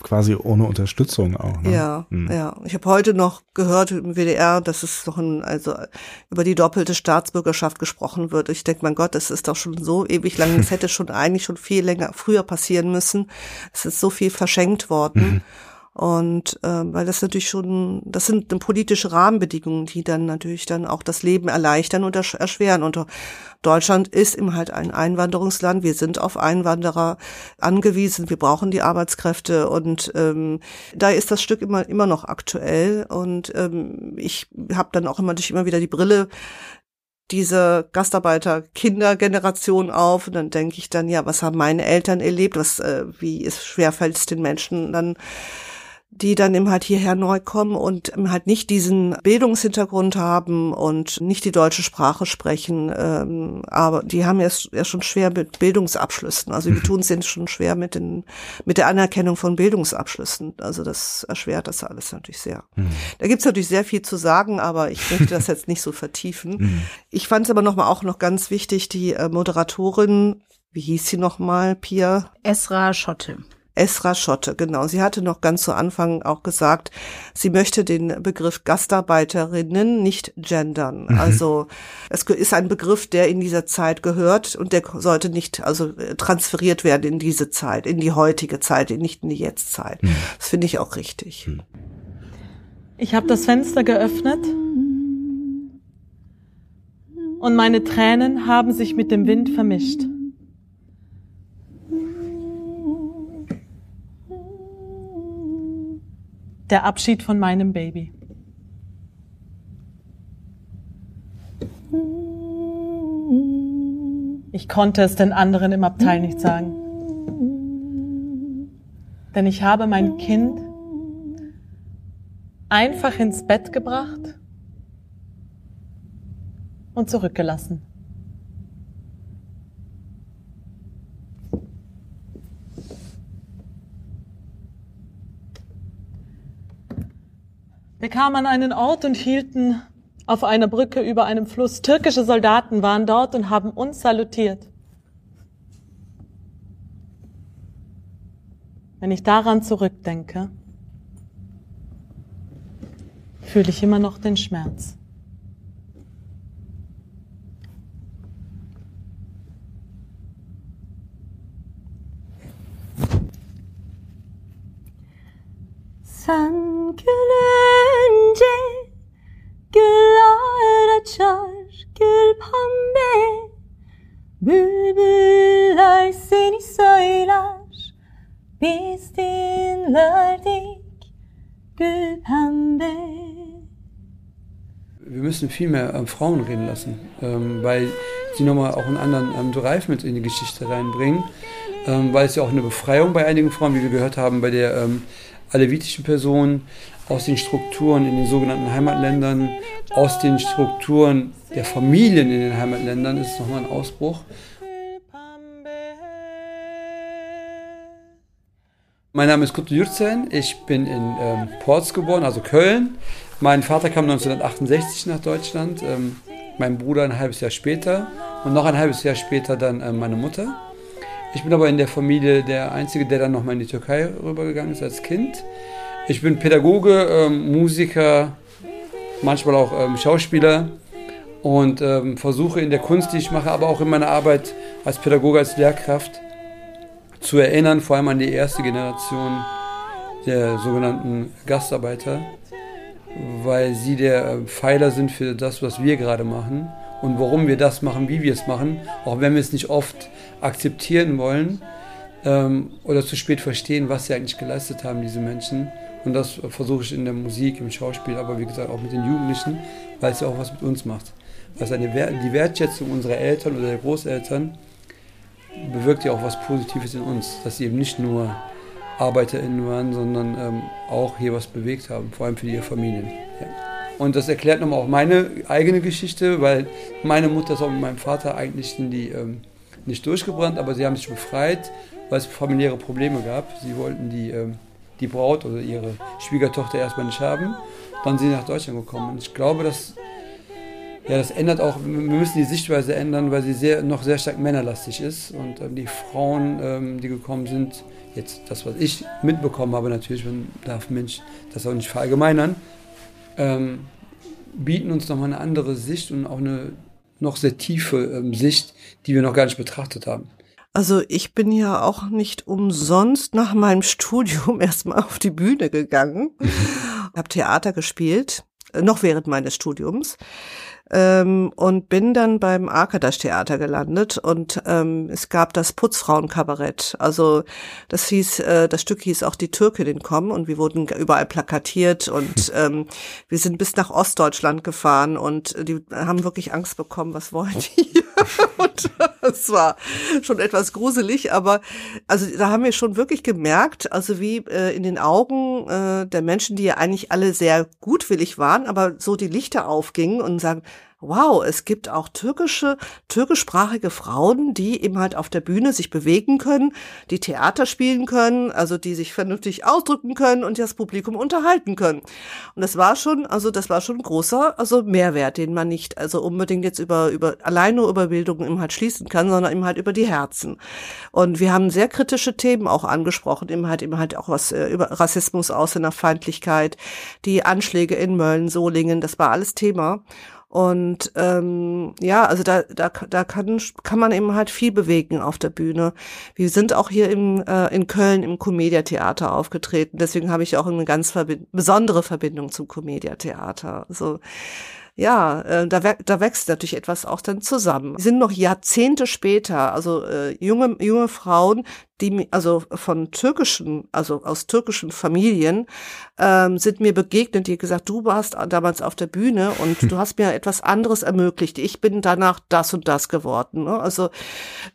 quasi ohne Unterstützung auch. Ne? Ja, hm. ja. Ich habe heute noch gehört im WDR, dass es noch ein, also über die doppelte Staatsbürgerschaft gesprochen wird. Ich denke, mein Gott, das ist doch schon so ewig lang. Das hätte schon eigentlich schon viel länger früher passieren müssen. Es ist so viel verschenkt genannt worden. Mhm. Und äh, weil das natürlich schon, das sind politische Rahmenbedingungen, die dann natürlich dann auch das Leben erleichtern und erschweren. Und Deutschland ist eben halt ein Einwanderungsland. Wir sind auf Einwanderer angewiesen. Wir brauchen die Arbeitskräfte und ähm, da ist das Stück immer immer noch aktuell. Und ähm, ich habe dann auch immer durch immer wieder die Brille diese Gastarbeiter-Kindergeneration auf. Und dann denke ich dann, ja, was haben meine Eltern erlebt, was, äh, wie ist schwerfällt es den Menschen dann die dann eben halt hierher neu kommen und halt nicht diesen Bildungshintergrund haben und nicht die deutsche Sprache sprechen. Ähm, aber die haben ja, ja schon schwer mit Bildungsabschlüssen. Also wir mhm. tun es jetzt schon schwer mit, den, mit der Anerkennung von Bildungsabschlüssen. Also das erschwert das alles natürlich sehr. Mhm. Da gibt's natürlich sehr viel zu sagen, aber ich möchte das jetzt nicht so vertiefen. Mhm. Ich fand es aber nochmal auch noch ganz wichtig, die äh, Moderatorin, wie hieß sie nochmal, Pia? Esra Schotte. Esra Schotte, genau. Sie hatte noch ganz zu Anfang auch gesagt, sie möchte den Begriff Gastarbeiterinnen nicht gendern. Mhm. Also es ist ein Begriff, der in dieser Zeit gehört und der sollte nicht also transferiert werden in diese Zeit, in die heutige Zeit, nicht in die Jetztzeit. Mhm. Das finde ich auch richtig. Mhm. Ich habe das Fenster geöffnet und meine Tränen haben sich mit dem Wind vermischt. Der Abschied von meinem Baby. Ich konnte es den anderen im Abteil nicht sagen. Denn ich habe mein Kind einfach ins Bett gebracht und zurückgelassen. Wir kamen an einen Ort und hielten auf einer Brücke über einem Fluss. Türkische Soldaten waren dort und haben uns salutiert. Wenn ich daran zurückdenke, fühle ich immer noch den Schmerz. Sen gülünce güller açar gül pembe Bülbüller seni söyler Biz dinlerdik gül pembe Wir müssen viel mehr äh, Frauen reden lassen, ähm, weil sie nochmal auch einen anderen ähm, Drive mit in die Geschichte reinbringen, ähm, weil es ja auch eine Befreiung bei einigen Frauen, wie wir gehört haben, bei der ähm, alevitischen Personen aus den Strukturen in den sogenannten Heimatländern, aus den Strukturen der Familien in den Heimatländern ist nochmal ein Ausbruch. Mein Name ist Kutu Yurtsen, ich bin in ähm, Porz geboren, also Köln. Mein Vater kam 1968 nach Deutschland, ähm, mein Bruder ein halbes Jahr später und noch ein halbes Jahr später dann äh, meine Mutter. Ich bin aber in der Familie der Einzige, der dann nochmal in die Türkei rübergegangen ist als Kind. Ich bin Pädagoge, ähm, Musiker, manchmal auch ähm, Schauspieler und ähm, versuche in der Kunst, die ich mache, aber auch in meiner Arbeit als Pädagoge, als Lehrkraft zu erinnern, vor allem an die erste Generation der sogenannten Gastarbeiter, weil sie der äh, Pfeiler sind für das, was wir gerade machen und warum wir das machen, wie wir es machen, auch wenn wir es nicht oft akzeptieren wollen ähm, oder zu spät verstehen, was sie eigentlich geleistet haben, diese Menschen. Und das versuche ich in der Musik, im Schauspiel, aber wie gesagt auch mit den Jugendlichen, weil es ja auch was mit uns macht. Also eine, die Wertschätzung unserer Eltern oder der Großeltern bewirkt ja auch was Positives in uns, dass sie eben nicht nur ArbeiterInnen waren, sondern ähm, auch hier was bewegt haben, vor allem für ihre Familien. Ja. Und das erklärt nochmal auch meine eigene Geschichte, weil meine Mutter ist auch mit meinem Vater eigentlich in die, ähm, nicht durchgebrannt, aber sie haben sich befreit, weil es familiäre Probleme gab. Sie wollten die, ähm, die Braut oder ihre Schwiegertochter erstmal nicht haben. Dann sind sie nach Deutschland gekommen. Und ich glaube, dass ja, das ändert auch, wir müssen die Sichtweise ändern, weil sie sehr, noch sehr stark männerlastig ist. Und ähm, die Frauen, ähm, die gekommen sind, jetzt das, was ich mitbekommen habe, natürlich, man darf Mensch das auch nicht verallgemeinern, bieten uns nochmal eine andere Sicht und auch eine noch sehr tiefe ähm, Sicht, die wir noch gar nicht betrachtet haben. Also ich bin ja auch nicht umsonst nach meinem Studium erstmal auf die Bühne gegangen, habe Theater gespielt, äh, noch während meines Studiums ähm, und bin dann beim Arkadasch Theater gelandet und ähm, es gab das Putzfrauenkabarett. Also das hieß, äh, das Stück hieß auch die Türkinnen kommen und wir wurden überall plakatiert und ähm, wir sind bis nach Ostdeutschland gefahren und die haben wirklich Angst bekommen, was wollen die? und das war schon etwas gruselig, aber also da haben wir schon wirklich gemerkt, also wie äh, in den Augen äh, der Menschen, die ja eigentlich alle sehr gutwillig waren, aber so die Lichter aufgingen und sagen, wow, es gibt auch türkische, türkischsprachige Frauen, die eben halt auf der Bühne sich bewegen können, die Theater spielen können, also die sich vernünftig ausdrücken können und das Publikum unterhalten können. Und das war schon, also das war schon ein großer, also Mehrwert, den man nicht, also unbedingt jetzt über, über, allein nur über Bildung eben halt schließen kann, sondern eben halt über die Herzen. Und wir haben sehr kritische Themen auch angesprochen, eben halt, eben halt auch was äh, über Rassismus, Ausländerfeindlichkeit, die Anschläge in Mölln, Solingen, das war alles Thema. Und ähm, ja, also da, da, da kann, kann man eben halt viel bewegen auf der Bühne. Wir sind auch hier im, äh, in Köln im Comedia Theater aufgetreten. Deswegen habe ich auch eine ganz verbind besondere Verbindung zum Comedia Theater. Also ja, äh, da, da wächst natürlich etwas auch dann zusammen. Wir sind noch Jahrzehnte später, also äh, junge, junge Frauen, die also von türkischen, also aus türkischen Familien, ähm, sind mir begegnet, die gesagt, du warst damals auf der Bühne und du hast mir etwas anderes ermöglicht. Ich bin danach das und das geworden. Ne? Also,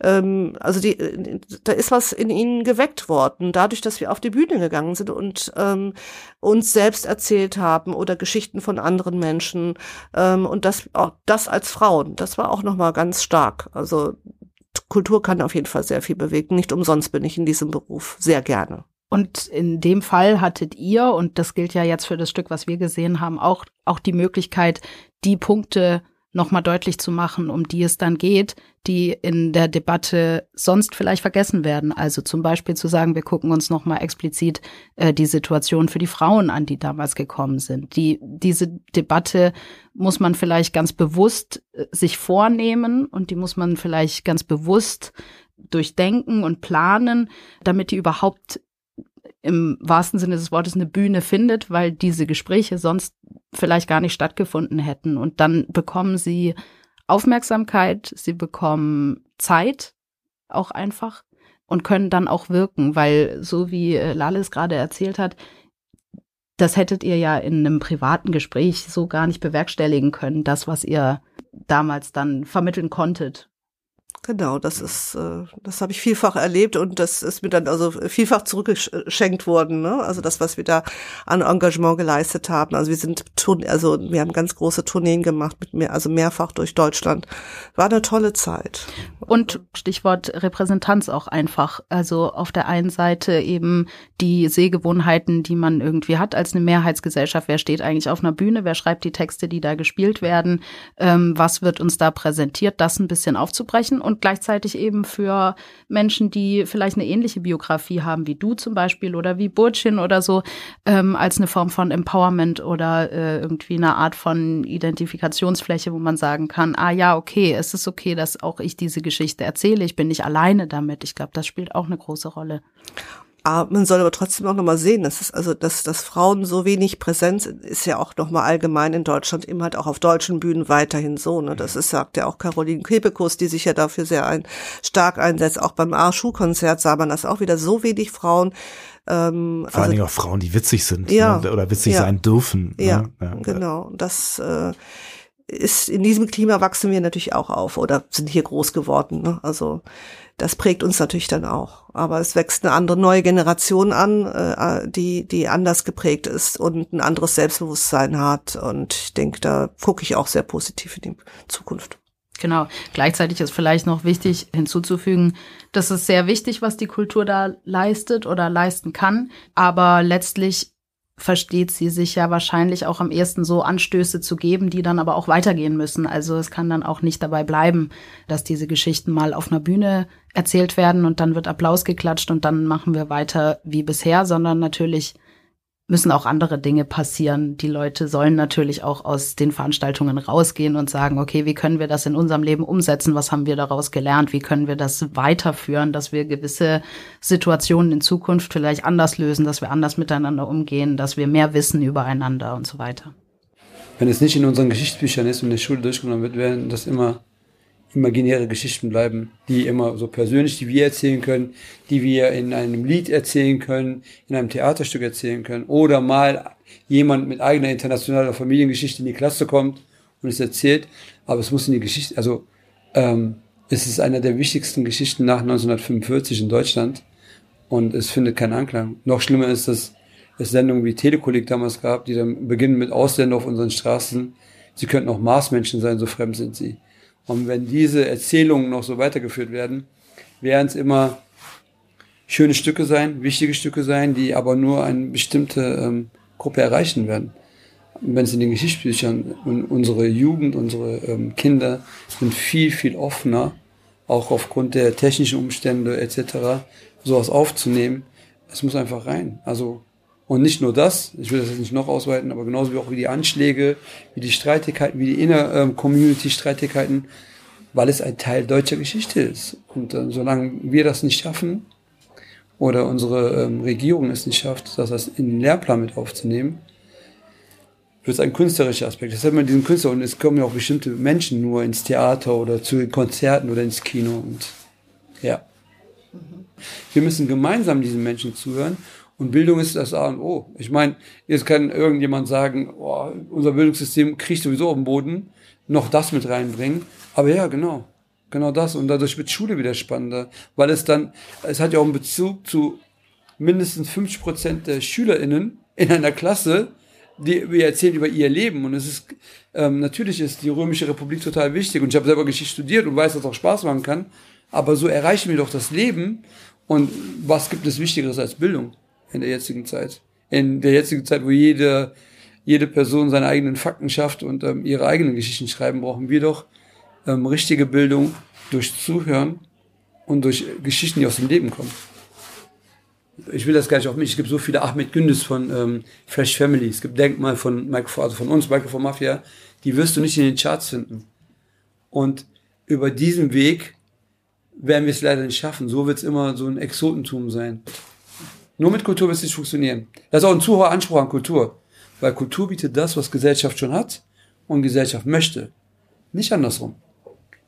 ähm, also die, da ist was in ihnen geweckt worden, dadurch, dass wir auf die Bühne gegangen sind und ähm, uns selbst erzählt haben oder Geschichten von anderen Menschen ähm, und das, auch das als Frauen. Das war auch noch mal ganz stark. Also Kultur kann auf jeden Fall sehr viel bewegen. Nicht umsonst bin ich in diesem Beruf sehr gerne. Und in dem Fall hattet ihr, und das gilt ja jetzt für das Stück, was wir gesehen haben, auch, auch die Möglichkeit, die Punkte nochmal deutlich zu machen, um die es dann geht, die in der Debatte sonst vielleicht vergessen werden. Also zum Beispiel zu sagen, wir gucken uns nochmal explizit äh, die Situation für die Frauen an, die damals gekommen sind. Die, diese Debatte muss man vielleicht ganz bewusst äh, sich vornehmen und die muss man vielleicht ganz bewusst durchdenken und planen, damit die überhaupt im wahrsten Sinne des Wortes eine Bühne findet, weil diese Gespräche sonst vielleicht gar nicht stattgefunden hätten. Und dann bekommen sie Aufmerksamkeit, sie bekommen Zeit auch einfach und können dann auch wirken, weil so wie äh, Lale gerade erzählt hat, das hättet ihr ja in einem privaten Gespräch so gar nicht bewerkstelligen können, das, was ihr damals dann vermitteln konntet. Genau, das ist, äh, das habe ich vielfach erlebt und das ist mir dann also vielfach zurückgeschenkt worden. Ne? Also das, was wir da an Engagement geleistet haben. Also wir sind, also wir haben ganz große Tourneen gemacht mit mir, also mehrfach durch Deutschland. War eine tolle Zeit. Und Stichwort Repräsentanz auch einfach. Also auf der einen Seite eben die Sehgewohnheiten, die man irgendwie hat als eine Mehrheitsgesellschaft. Wer steht eigentlich auf einer Bühne? Wer schreibt die Texte, die da gespielt werden? Ähm, was wird uns da präsentiert? Das ein bisschen aufzubrechen und gleichzeitig eben für Menschen, die vielleicht eine ähnliche Biografie haben wie du zum Beispiel oder wie Burcin oder so, ähm, als eine Form von Empowerment oder äh, irgendwie eine Art von Identifikationsfläche, wo man sagen kann, ah ja, okay, es ist okay, dass auch ich diese Geschichte erzähle. Ich bin nicht alleine damit. Ich glaube, das spielt auch eine große Rolle. Aber man soll aber trotzdem auch nochmal sehen, dass es also, dass, dass Frauen so wenig präsent sind, ist ja auch nochmal allgemein in Deutschland immer halt auch auf deutschen Bühnen weiterhin so. Ne? Das ist, sagt ja auch Caroline Kebekus, die sich ja dafür sehr ein, stark einsetzt. Auch beim A-Schuh-Konzert sah man das auch wieder so wenig Frauen. Ähm, Vor allen also, Dingen auch Frauen, die witzig sind Ja. ne? oder witzig Ja. sein dürfen. Ja, ne? ja. genau. Das äh, ist in diesem Klima wachsen wir natürlich auch auf oder sind hier groß geworden. Ne? Also das prägt uns natürlich dann auch. Aber es wächst eine andere neue Generation an, äh, die die anders geprägt ist und ein anderes Selbstbewusstsein hat. Und ich denke, da gucke ich auch sehr positiv in die Zukunft. Genau. Gleichzeitig ist vielleicht noch wichtig hinzuzufügen, dass es sehr wichtig, was die Kultur da leistet oder leisten kann. Aber letztlich versteht sie sich ja wahrscheinlich auch am ehesten so Anstöße zu geben, die dann aber auch weitergehen müssen. Also es kann dann auch nicht dabei bleiben, dass diese Geschichten mal auf einer Bühne erzählt werden und dann wird Applaus geklatscht und dann machen wir weiter wie bisher, sondern natürlich müssen auch andere Dinge passieren. Die Leute sollen natürlich auch aus den Veranstaltungen rausgehen und sagen, okay, wie können wir das in unserem Leben umsetzen? Was haben wir daraus gelernt? Wie können wir das weiterführen, dass wir gewisse Situationen in Zukunft vielleicht anders lösen, dass wir anders miteinander umgehen, dass wir mehr wissen übereinander und so weiter. Wenn es nicht in unseren Geschichtsbüchern ist und in der Schule durchgenommen wird, werden das immer imaginäre Geschichten bleiben, die immer so persönlich, die wir erzählen können, die wir in einem Lied erzählen können, in einem Theaterstück erzählen können oder mal jemand mit eigener internationaler Familiengeschichte in die Klasse kommt und es erzählt, aber es muss in die Geschichte, also ähm, es ist einer der wichtigsten Geschichten nach 1945 in Deutschland und es findet keinen Anklang. Noch schlimmer ist, dass es Sendungen wie Telekolleg damals gab, die dann beginnen mit Ausländer auf unseren Straßen. Sie könnten auch Marsmenschen sein, so fremd sind sie. Und wenn diese Erzählungen noch so weitergeführt werden, werden es immer schöne Stücke sein, wichtige Stücke sein, die aber nur eine bestimmte ähm, Gruppe erreichen werden. Wenn es in den Geschichtsbüchern und unsere Jugend, unsere ähm, Kinder sind viel, viel offener, auch aufgrund der technischen Umstände etc., sowas aufzunehmen, es muss einfach rein. Also und nicht nur das, ich will das jetzt nicht noch ausweiten, aber genauso wie auch wie die Anschläge, wie die Streitigkeiten, wie die Inner-Community-Streitigkeiten, weil es ein Teil deutscher Geschichte ist. Und äh, solange wir das nicht schaffen oder unsere ähm, Regierung es nicht schafft, das in den Lehrplan mit aufzunehmen, wird es ein künstlerischer Aspekt. Das hat man diesen Künstler und es kommen ja auch bestimmte Menschen nur ins Theater oder zu den Konzerten oder ins Kino und ja. Wir müssen gemeinsam diesen Menschen zuhören und Bildung ist das A und O. Ich meine, jetzt kann irgendjemand sagen, oh, unser Bildungssystem kriegt sowieso auf den Boden, noch das mit reinbringen. Aber ja, genau. Genau das. Und dadurch wird Schule wieder spannender. Weil es dann, es hat ja auch einen Bezug zu mindestens 50 Prozent der SchülerInnen in einer Klasse, die wir erzählen über ihr Leben. Und es ist, ähm, natürlich ist die Römische Republik total wichtig. Und ich habe selber Geschichte studiert und weiß, dass es auch Spaß machen kann. Aber so erreichen wir doch das Leben. Und was gibt es Wichtigeres als Bildung? In der jetzigen Zeit. In der jetzigen Zeit, wo jede, jede Person seine eigenen Fakten schafft und ähm, ihre eigenen Geschichten schreiben, brauchen wir doch ähm, richtige Bildung durch Zuhören und durch Geschichten, die aus dem Leben kommen. Ich will das gar nicht auf mich. Es gibt so viele Ahmed Gündes von ähm, Fresh Family. Es gibt Denkmal von Michael, also von uns, Michael von Mafia. Die wirst du nicht in den Charts finden. Und über diesen Weg werden wir es leider nicht schaffen. So wird es immer so ein Exotentum sein. Nur mit Kultur wird es nicht funktionieren. Das ist auch ein zu hoher Anspruch an Kultur. Weil Kultur bietet das, was Gesellschaft schon hat und Gesellschaft möchte. Nicht andersrum.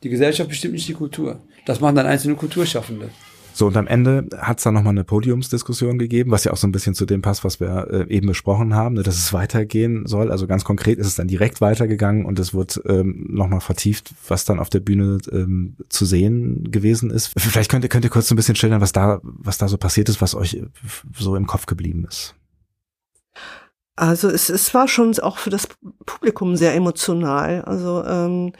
Die Gesellschaft bestimmt nicht die Kultur. Das machen dann einzelne Kulturschaffende. So, und am Ende hat es dann nochmal eine Podiumsdiskussion gegeben, was ja auch so ein bisschen zu dem passt, was wir äh, eben besprochen haben, ne, dass es weitergehen soll. Also ganz konkret ist es dann direkt weitergegangen und es wird ähm, nochmal vertieft, was dann auf der Bühne ähm, zu sehen gewesen ist. Vielleicht könnt ihr, könnt ihr kurz so ein bisschen schildern, was da, was da so passiert ist, was euch so im Kopf geblieben ist. Also es, es war schon auch für das Publikum sehr emotional. Also ähm,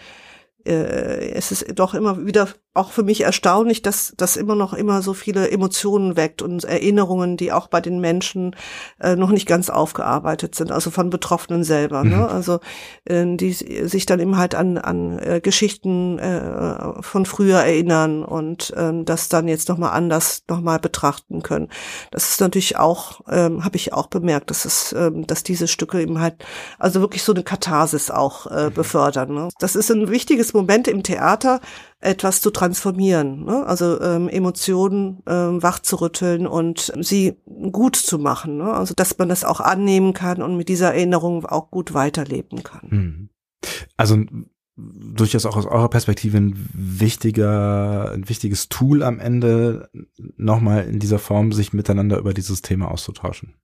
äh, es ist doch immer wieder auch für mich erstaunlich, dass das immer noch immer so viele Emotionen weckt und Erinnerungen, die auch bei den Menschen äh, noch nicht ganz aufgearbeitet sind, also von Betroffenen selber. Ne? Mhm. Ne? Also äh, die sich dann eben halt an, an äh, Geschichten äh, von früher erinnern und äh, das dann jetzt nochmal anders nochmal betrachten können. Das ist natürlich auch, ähm, habe ich auch bemerkt, dass es, ähm, dass diese Stücke eben halt also wirklich so eine Katharsis auch äh, mhm. befördern. Ne? Das ist ein wichtiges Moment im Theater, etwas zu transformieren, ne? also ähm, Emotionen ähm, wachzurütteln und sie gut zu machen. Ne? Also dass man das auch annehmen kann und mit dieser Erinnerung auch gut weiterleben kann. Mhm. Also durchaus auch aus eurer Perspektive ein wichtiger, ein wichtiges Tool am Ende, nochmal in dieser Form sich miteinander über dieses Thema auszutauschen.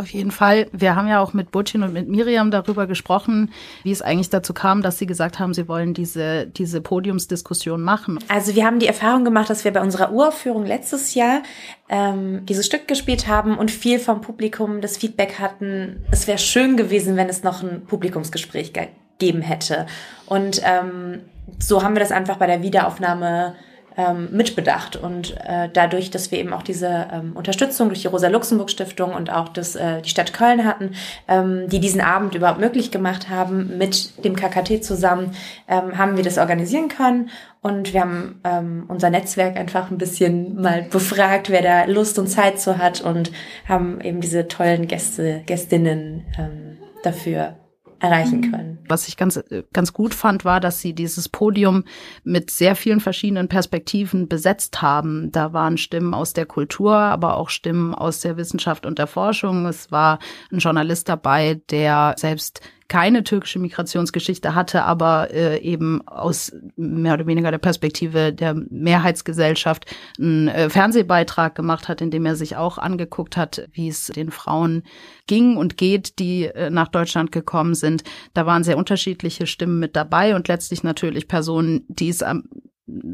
Auf jeden Fall. Wir haben ja auch mit Butchin und mit Miriam darüber gesprochen, wie es eigentlich dazu kam, dass sie gesagt haben, sie wollen diese, diese Podiumsdiskussion machen. Also wir haben die Erfahrung gemacht, dass wir bei unserer Uraufführung letztes Jahr ähm, dieses Stück gespielt haben und viel vom Publikum das Feedback hatten, es wäre schön gewesen, wenn es noch ein Publikumsgespräch gegeben hätte. Und ähm, so haben wir das einfach bei der Wiederaufnahme ähm, mitbedacht. Und äh, dadurch, dass wir eben auch diese ähm, Unterstützung durch die Rosa-Luxemburg-Stiftung und auch das, äh, die Stadt Köln hatten, ähm, die diesen Abend überhaupt möglich gemacht haben, mit dem KKT zusammen, ähm, haben wir das organisieren können. Und wir haben ähm, unser Netzwerk einfach ein bisschen mal befragt, wer da Lust und Zeit zu hat und haben eben diese tollen Gäste, Gästinnen ähm, dafür erreichen mhm. können. Was ich ganz, ganz gut fand, war, dass sie dieses Podium mit sehr vielen verschiedenen Perspektiven besetzt haben. Da waren Stimmen aus der Kultur, aber auch Stimmen aus der Wissenschaft und der Forschung. Es war ein Journalist dabei, der selbst keine türkische Migrationsgeschichte hatte, aber äh, eben aus mehr oder weniger der Perspektive der Mehrheitsgesellschaft einen äh, Fernsehbeitrag gemacht hat, in dem er sich auch angeguckt hat, wie es den Frauen ging und geht, die äh, nach Deutschland gekommen sind. Da waren sehr unterschiedliche Stimmen mit dabei und letztlich natürlich Personen, die es am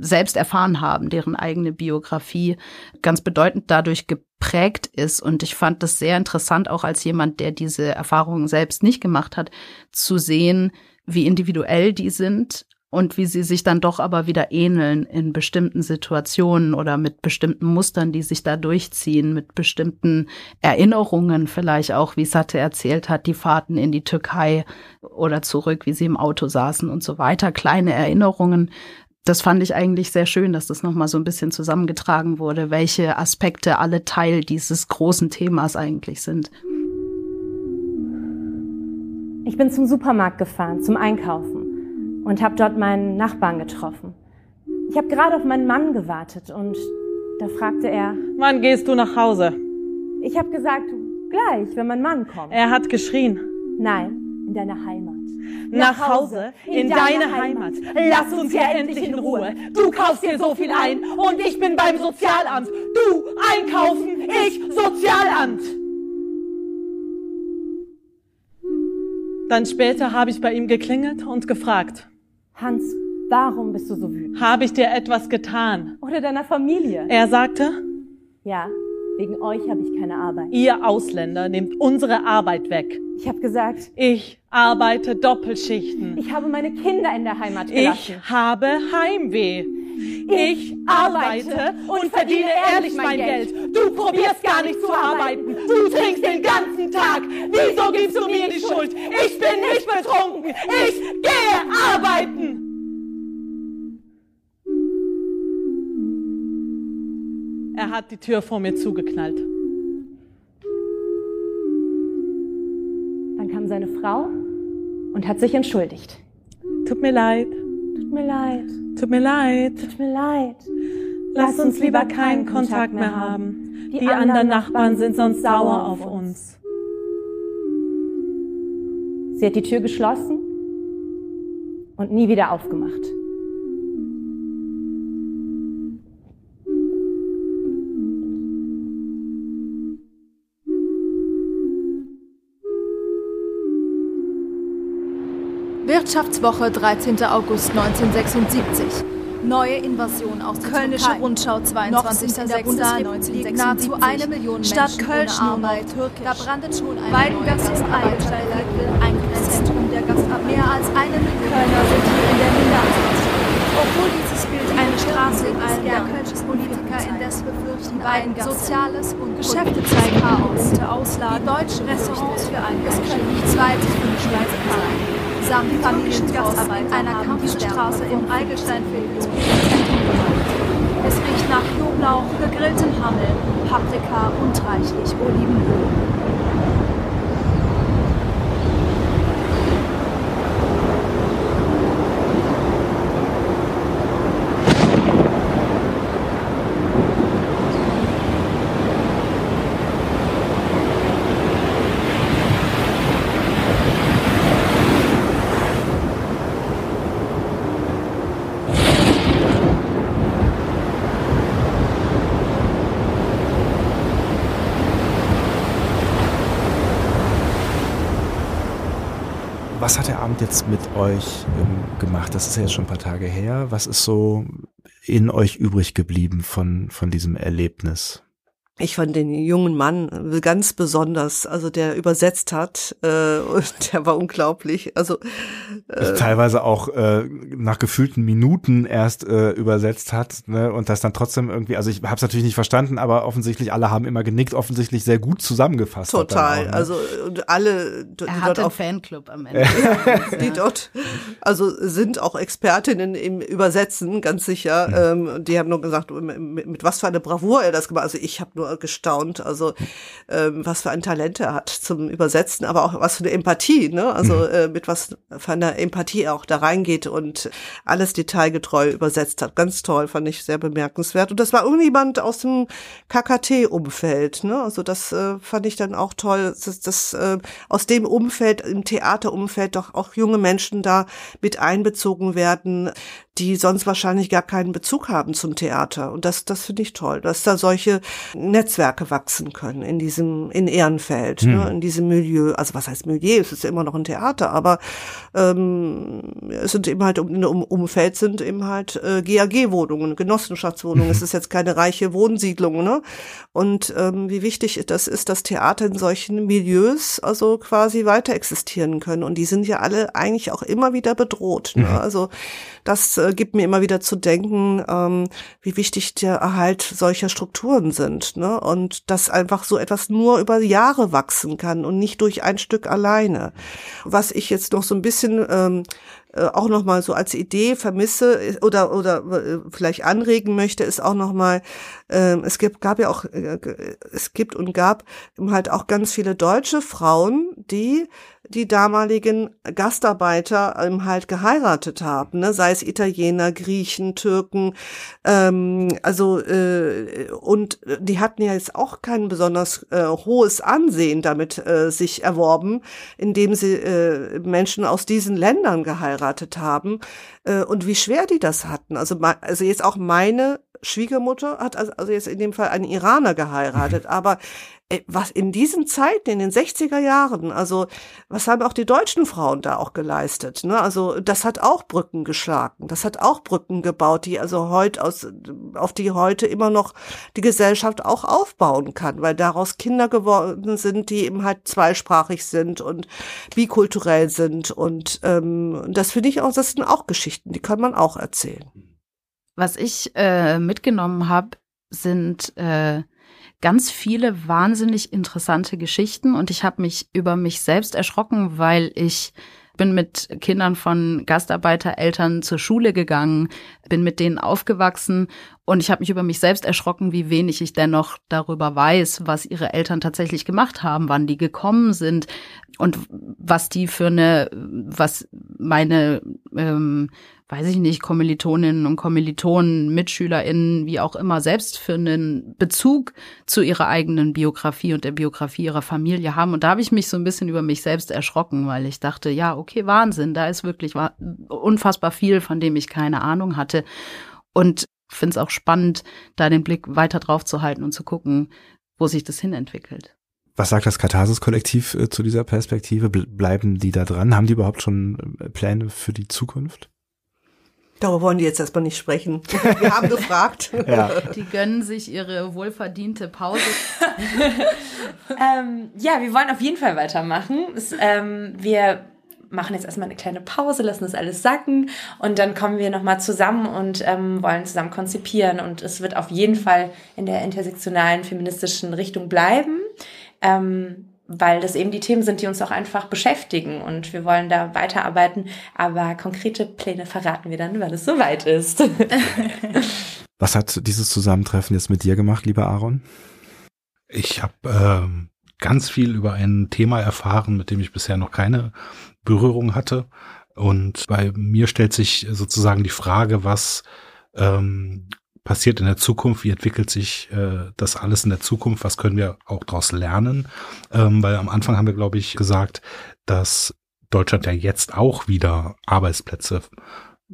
selbst erfahren haben, deren eigene Biografie ganz bedeutend dadurch geprägt ist. Und ich fand das sehr interessant, auch als jemand, der diese Erfahrungen selbst nicht gemacht hat, zu sehen, wie individuell die sind und wie sie sich dann doch aber wieder ähneln in bestimmten Situationen oder mit bestimmten Mustern, die sich da durchziehen, mit bestimmten Erinnerungen vielleicht auch, wie Satte erzählt hat, die Fahrten in die Türkei oder zurück, wie sie im Auto saßen und so weiter, kleine Erinnerungen, das fand ich eigentlich sehr schön, dass das nochmal so ein bisschen zusammengetragen wurde, welche Aspekte alle Teil dieses großen Themas eigentlich sind. Ich bin zum Supermarkt gefahren, zum Einkaufen und habe dort meinen Nachbarn getroffen. Ich habe gerade auf meinen Mann gewartet und da fragte er, Wann gehst du nach Hause? Ich habe gesagt, gleich, wenn mein Mann kommt. Er hat geschrien. Nein, in deiner Heimat. Nach Hause, in deine Heimat. Lass uns hier endlich in Ruhe. Du kaufst hier so viel ein und ich bin beim Sozialamt. Du einkaufen, ich Sozialamt. Dann später habe ich bei ihm geklingelt und gefragt. Hans, warum bist du so wütend? Habe ich dir etwas getan? Oder deiner Familie? Er sagte, ja, wegen euch habe ich keine Arbeit. Ihr Ausländer nehmt unsere Arbeit weg. Ich habe gesagt, ich arbeite Doppelschichten. Ich habe meine Kinder in der Heimat gelassen. Ich habe Heimweh. Ich, ich arbeite und verdiene ehrlich mein Geld. Du probierst gar nicht zu arbeiten. Du trinkst den ganzen Tag. Wieso gibst du mir die Schuld? Ich bin nicht betrunken. Ich gehe arbeiten. Er hat die Tür vor mir zugeknallt. Dann kam seine Frau und hat sich entschuldigt. Tut mir leid. Tut mir leid. Tut mir leid. Tut mir leid. Lass, uns lieber keinen Kontakt mehr haben. Die, Die anderen Nachbarn sind sonst sauer auf uns. Sie hat die Tür geschlossen und nie wieder aufgemacht. Wirtschaftswoche 13. August 1976. Neue Invasion aus der Kölnische Türkei. Rundschau 22. in der Bundesrepublik nahezu eine Million Stadt Köln Arbeit. Da brandet schon ein Weidengastarbeiterlager ein Zentrum der Gastarbeit. Mehr als eine Million Kölner sind hier in der Minderheit. Obwohl dieses Bild die Straße in allen der Kölsches Politiker indes befürchten beiden Soziales und Geschäfte zeigen Chaos, Auslagen, die deutsche Restaurants für ein Es können nichts weiter für die Schweizer sein. Samt Familientrauß einer Kampfstraße im Eigelsteinfeld Es riecht nach Knoblauch, gegrilltem Hammel, Paprika und reichlich Olivenöl. Was hat der Abend jetzt mit euch ähm, gemacht? Das ist ja jetzt schon ein paar Tage her. Was ist so in euch übrig geblieben von, von diesem Erlebnis? Ich fand den jungen Mann äh, ganz besonders, also der übersetzt hat, äh, und der war unglaublich. Also äh, teilweise auch äh, nach gefühlten Minuten erst äh, übersetzt hat ne, und das dann trotzdem irgendwie, also ich habe es natürlich nicht verstanden, aber offensichtlich alle haben immer genickt, offensichtlich sehr gut zusammengefasst. Total, auch, ne? also und alle die er dort auch Fanclub am Ende, die dort also sind auch Expertinnen im Übersetzen, ganz sicher. Mhm. Ähm, die haben nur gesagt, mit, mit was für eine Bravour er das gemacht. Also ich habe nur gestaunt, also ähm, was für ein Talent er hat zum Übersetzen, aber auch was für eine Empathie, ne? Also mhm. äh, mit was für einer Empathie er auch da reingeht und alles detailgetreu übersetzt hat. Ganz toll, fand ich sehr bemerkenswert. Und das war irgendjemand aus dem KKT-Umfeld, ne? Also das äh, fand ich dann auch toll, dass, dass äh, aus dem Umfeld, im Theaterumfeld doch auch junge Menschen da mit einbezogen werden, die sonst wahrscheinlich gar keinen Bezug haben zum Theater. Und das, das finde ich toll, dass da solche Netzwerke wachsen können in diesem, in Ehrenfeld, hm. ne, in diesem Milieu. Also was heißt Milieu? Es ist ja immer noch ein Theater, aber ähm, es sind eben halt um, um Umfeld sind eben halt äh, GAG-Wohnungen, Genossenschaftswohnungen. es ist jetzt keine reiche Wohnsiedlung, ne? Und ähm, wie wichtig das ist, dass Theater in solchen Milieus also quasi weiter existieren können. Und die sind ja alle eigentlich auch immer wieder bedroht. Ne? Mhm. Also das äh, gibt mir immer wieder zu denken, ähm, wie wichtig der Erhalt solcher Strukturen sind. Ne? Und dass einfach so etwas nur über Jahre wachsen kann und nicht durch ein Stück alleine. Was ich jetzt noch so ein bisschen ähm, äh, auch noch mal so als Idee vermisse oder oder äh, vielleicht anregen möchte, ist auch noch mal äh, es gibt gab ja auch äh, es gibt und gab halt auch ganz viele deutsche Frauen, die die damaligen Gastarbeiter ähm, halt geheiratet haben, ne? sei es Italiener, Griechen, Türken, ähm, also äh, und die hatten ja jetzt auch kein besonders äh, hohes Ansehen damit äh, sich erworben, indem sie äh, Menschen aus diesen Ländern geheiratet haben äh, und wie schwer die das hatten. Also also jetzt auch meine Schwiegermutter hat also, jetzt in dem Fall einen Iraner geheiratet, mhm. aber äh, was in diesen Zeiten, in den 60er Jahren, also was haben auch die deutschen Frauen da auch geleistet? Ne? Also das hat auch Brücken geschlagen, das hat auch Brücken gebaut, die also heute aus, auf die heute immer noch die Gesellschaft auch aufbauen kann, weil daraus Kinder geworden sind, die eben halt zweisprachig sind und bikulturell sind und ähm, das finde ich auch, das sind auch Geschichten, die kann man auch erzählen. Was ich äh, mitgenommen habe, sind äh, ganz viele wahnsinnig interessante Geschichten. Und ich habe mich über mich selbst erschrocken, weil ich bin mit Kindern von Gastarbeitereltern zur Schule gegangen, bin mit denen aufgewachsen. Und ich habe mich über mich selbst erschrocken, wie wenig ich dennoch darüber weiß, was ihre Eltern tatsächlich gemacht haben, wann die gekommen sind und was die für eine, was meine ähm, weiß ich nicht, Kommilitoninnen und Kommilitonen, MitschülerInnen, wie auch immer, selbst für einen Bezug zu ihrer eigenen Biografie und der Biografie ihrer Familie haben. Und da habe ich mich so ein bisschen über mich selbst erschrocken, weil ich dachte, ja, okay, Wahnsinn, da ist wirklich unfassbar viel, von dem ich keine Ahnung hatte. Und finde es auch spannend, da den Blick weiter drauf zu halten und zu gucken, wo sich das hinentwickelt. Was sagt das Katharsis-Kollektiv äh, zu dieser Perspektive? Bleiben die da dran? Haben die überhaupt schon äh, Pläne für die Zukunft? Darüber wollen die jetzt erstmal nicht sprechen. Wir haben gefragt. ja. Die gönnen sich ihre wohlverdiente Pause. ähm, ja, wir wollen auf jeden Fall weitermachen. Es, ähm, wir machen jetzt erstmal eine kleine Pause, lassen das alles sacken und dann kommen wir nochmal zusammen und ähm, wollen zusammen konzipieren. Und es wird auf jeden Fall in der intersektionalen feministischen Richtung bleiben. Ähm, weil das eben die Themen sind, die uns auch einfach beschäftigen und wir wollen da weiterarbeiten, aber konkrete Pläne verraten wir dann, wenn es soweit ist. Was hat dieses Zusammentreffen jetzt mit dir gemacht, lieber Aaron? Ich habe ähm, ganz viel über ein Thema erfahren, mit dem ich bisher noch keine Berührung hatte. Und bei mir stellt sich sozusagen die Frage, was ähm, passiert in der Zukunft, wie entwickelt sich äh, das alles in der Zukunft, was können wir auch daraus lernen. Ähm, weil am Anfang haben wir, glaube ich, gesagt, dass Deutschland ja jetzt auch wieder Arbeitsplätze,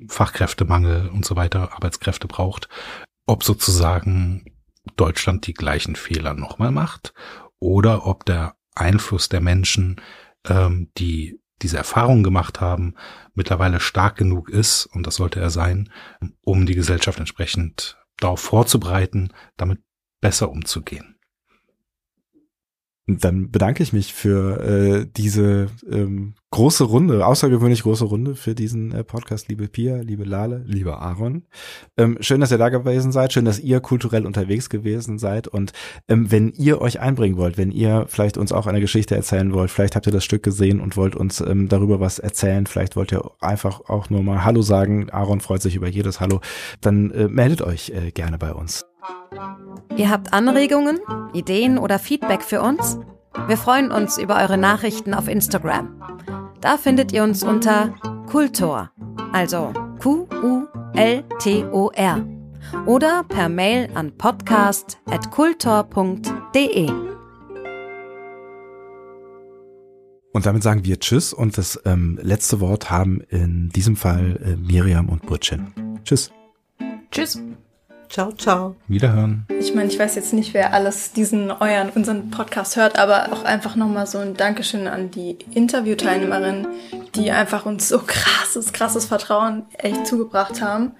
Fachkräftemangel und so weiter, Arbeitskräfte braucht. Ob sozusagen Deutschland die gleichen Fehler nochmal macht oder ob der Einfluss der Menschen, ähm, die diese Erfahrungen gemacht haben, mittlerweile stark genug ist, und das sollte er sein, um die Gesellschaft entsprechend darauf vorzubereiten, damit besser umzugehen. Dann bedanke ich mich für äh, diese ähm, große Runde, außergewöhnlich große Runde für diesen äh, Podcast, liebe Pia, liebe Lale, lieber Aaron. Ähm, schön, dass ihr da gewesen seid, schön, dass ihr kulturell unterwegs gewesen seid und ähm, wenn ihr euch einbringen wollt, wenn ihr vielleicht uns auch eine Geschichte erzählen wollt, vielleicht habt ihr das Stück gesehen und wollt uns ähm, darüber was erzählen, vielleicht wollt ihr einfach auch nur mal Hallo sagen, Aaron freut sich über jedes Hallo, dann äh, meldet euch äh, gerne bei uns. Ihr habt Anregungen, Ideen oder Feedback für uns? Wir freuen uns über eure Nachrichten auf Instagram. Da findet ihr uns unter Kultor, also Q-U-L-T-O-R. Oder per Mail an podcast.kultor.de. Und damit sagen wir Tschüss und das ähm, letzte Wort haben in diesem Fall äh, Miriam und Burcin. Tschüss. Tschüss. Ciao, ciao. Wiederhören. Ich meine, ich weiß jetzt nicht, wer alles diesen euren, unseren Podcast hört, aber auch einfach nochmal so ein Dankeschön an die Interviewteilnehmerinnen, die einfach uns so krasses, krasses Vertrauen echt zugebracht haben.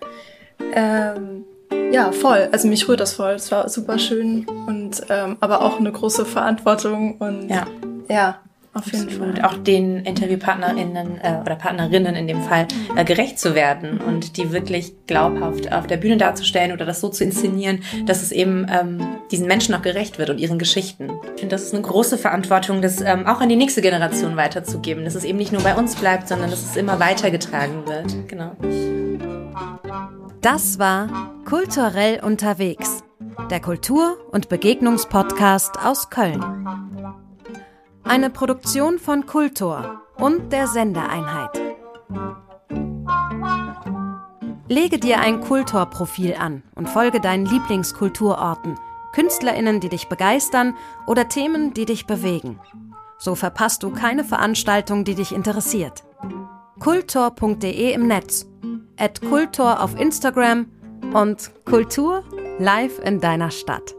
Ähm, ja, voll. Also mich rührt das voll. Es war super schön und ähm, aber auch eine große Verantwortung und Ja. ja auf jeden Absolut. Fall. Auch den InterviewpartnerInnen äh, oder Partnerinnen in dem Fall äh, gerecht zu werden und die wirklich glaubhaft auf der Bühne darzustellen oder das so zu inszenieren, dass es eben ähm, diesen Menschen auch gerecht wird und ihren Geschichten. Ich finde, das ist eine große Verantwortung, das ähm, auch an die nächste Generation weiterzugeben, dass es eben nicht nur bei uns bleibt, sondern dass es immer weitergetragen wird. Genau. Das war Kulturell unterwegs, der Kultur- und Begegnungspodcast aus Köln. Eine Produktion von Kultor und der Sendeeinheit. Lege dir ein Kultor-Profil an und folge deinen Lieblingskulturorten, KünstlerInnen, die dich begeistern oder Themen, die dich bewegen. So verpasst du keine Veranstaltung, die dich interessiert. Kultor.de im Netz, at Kultor auf Instagram und Kultur live in deiner Stadt.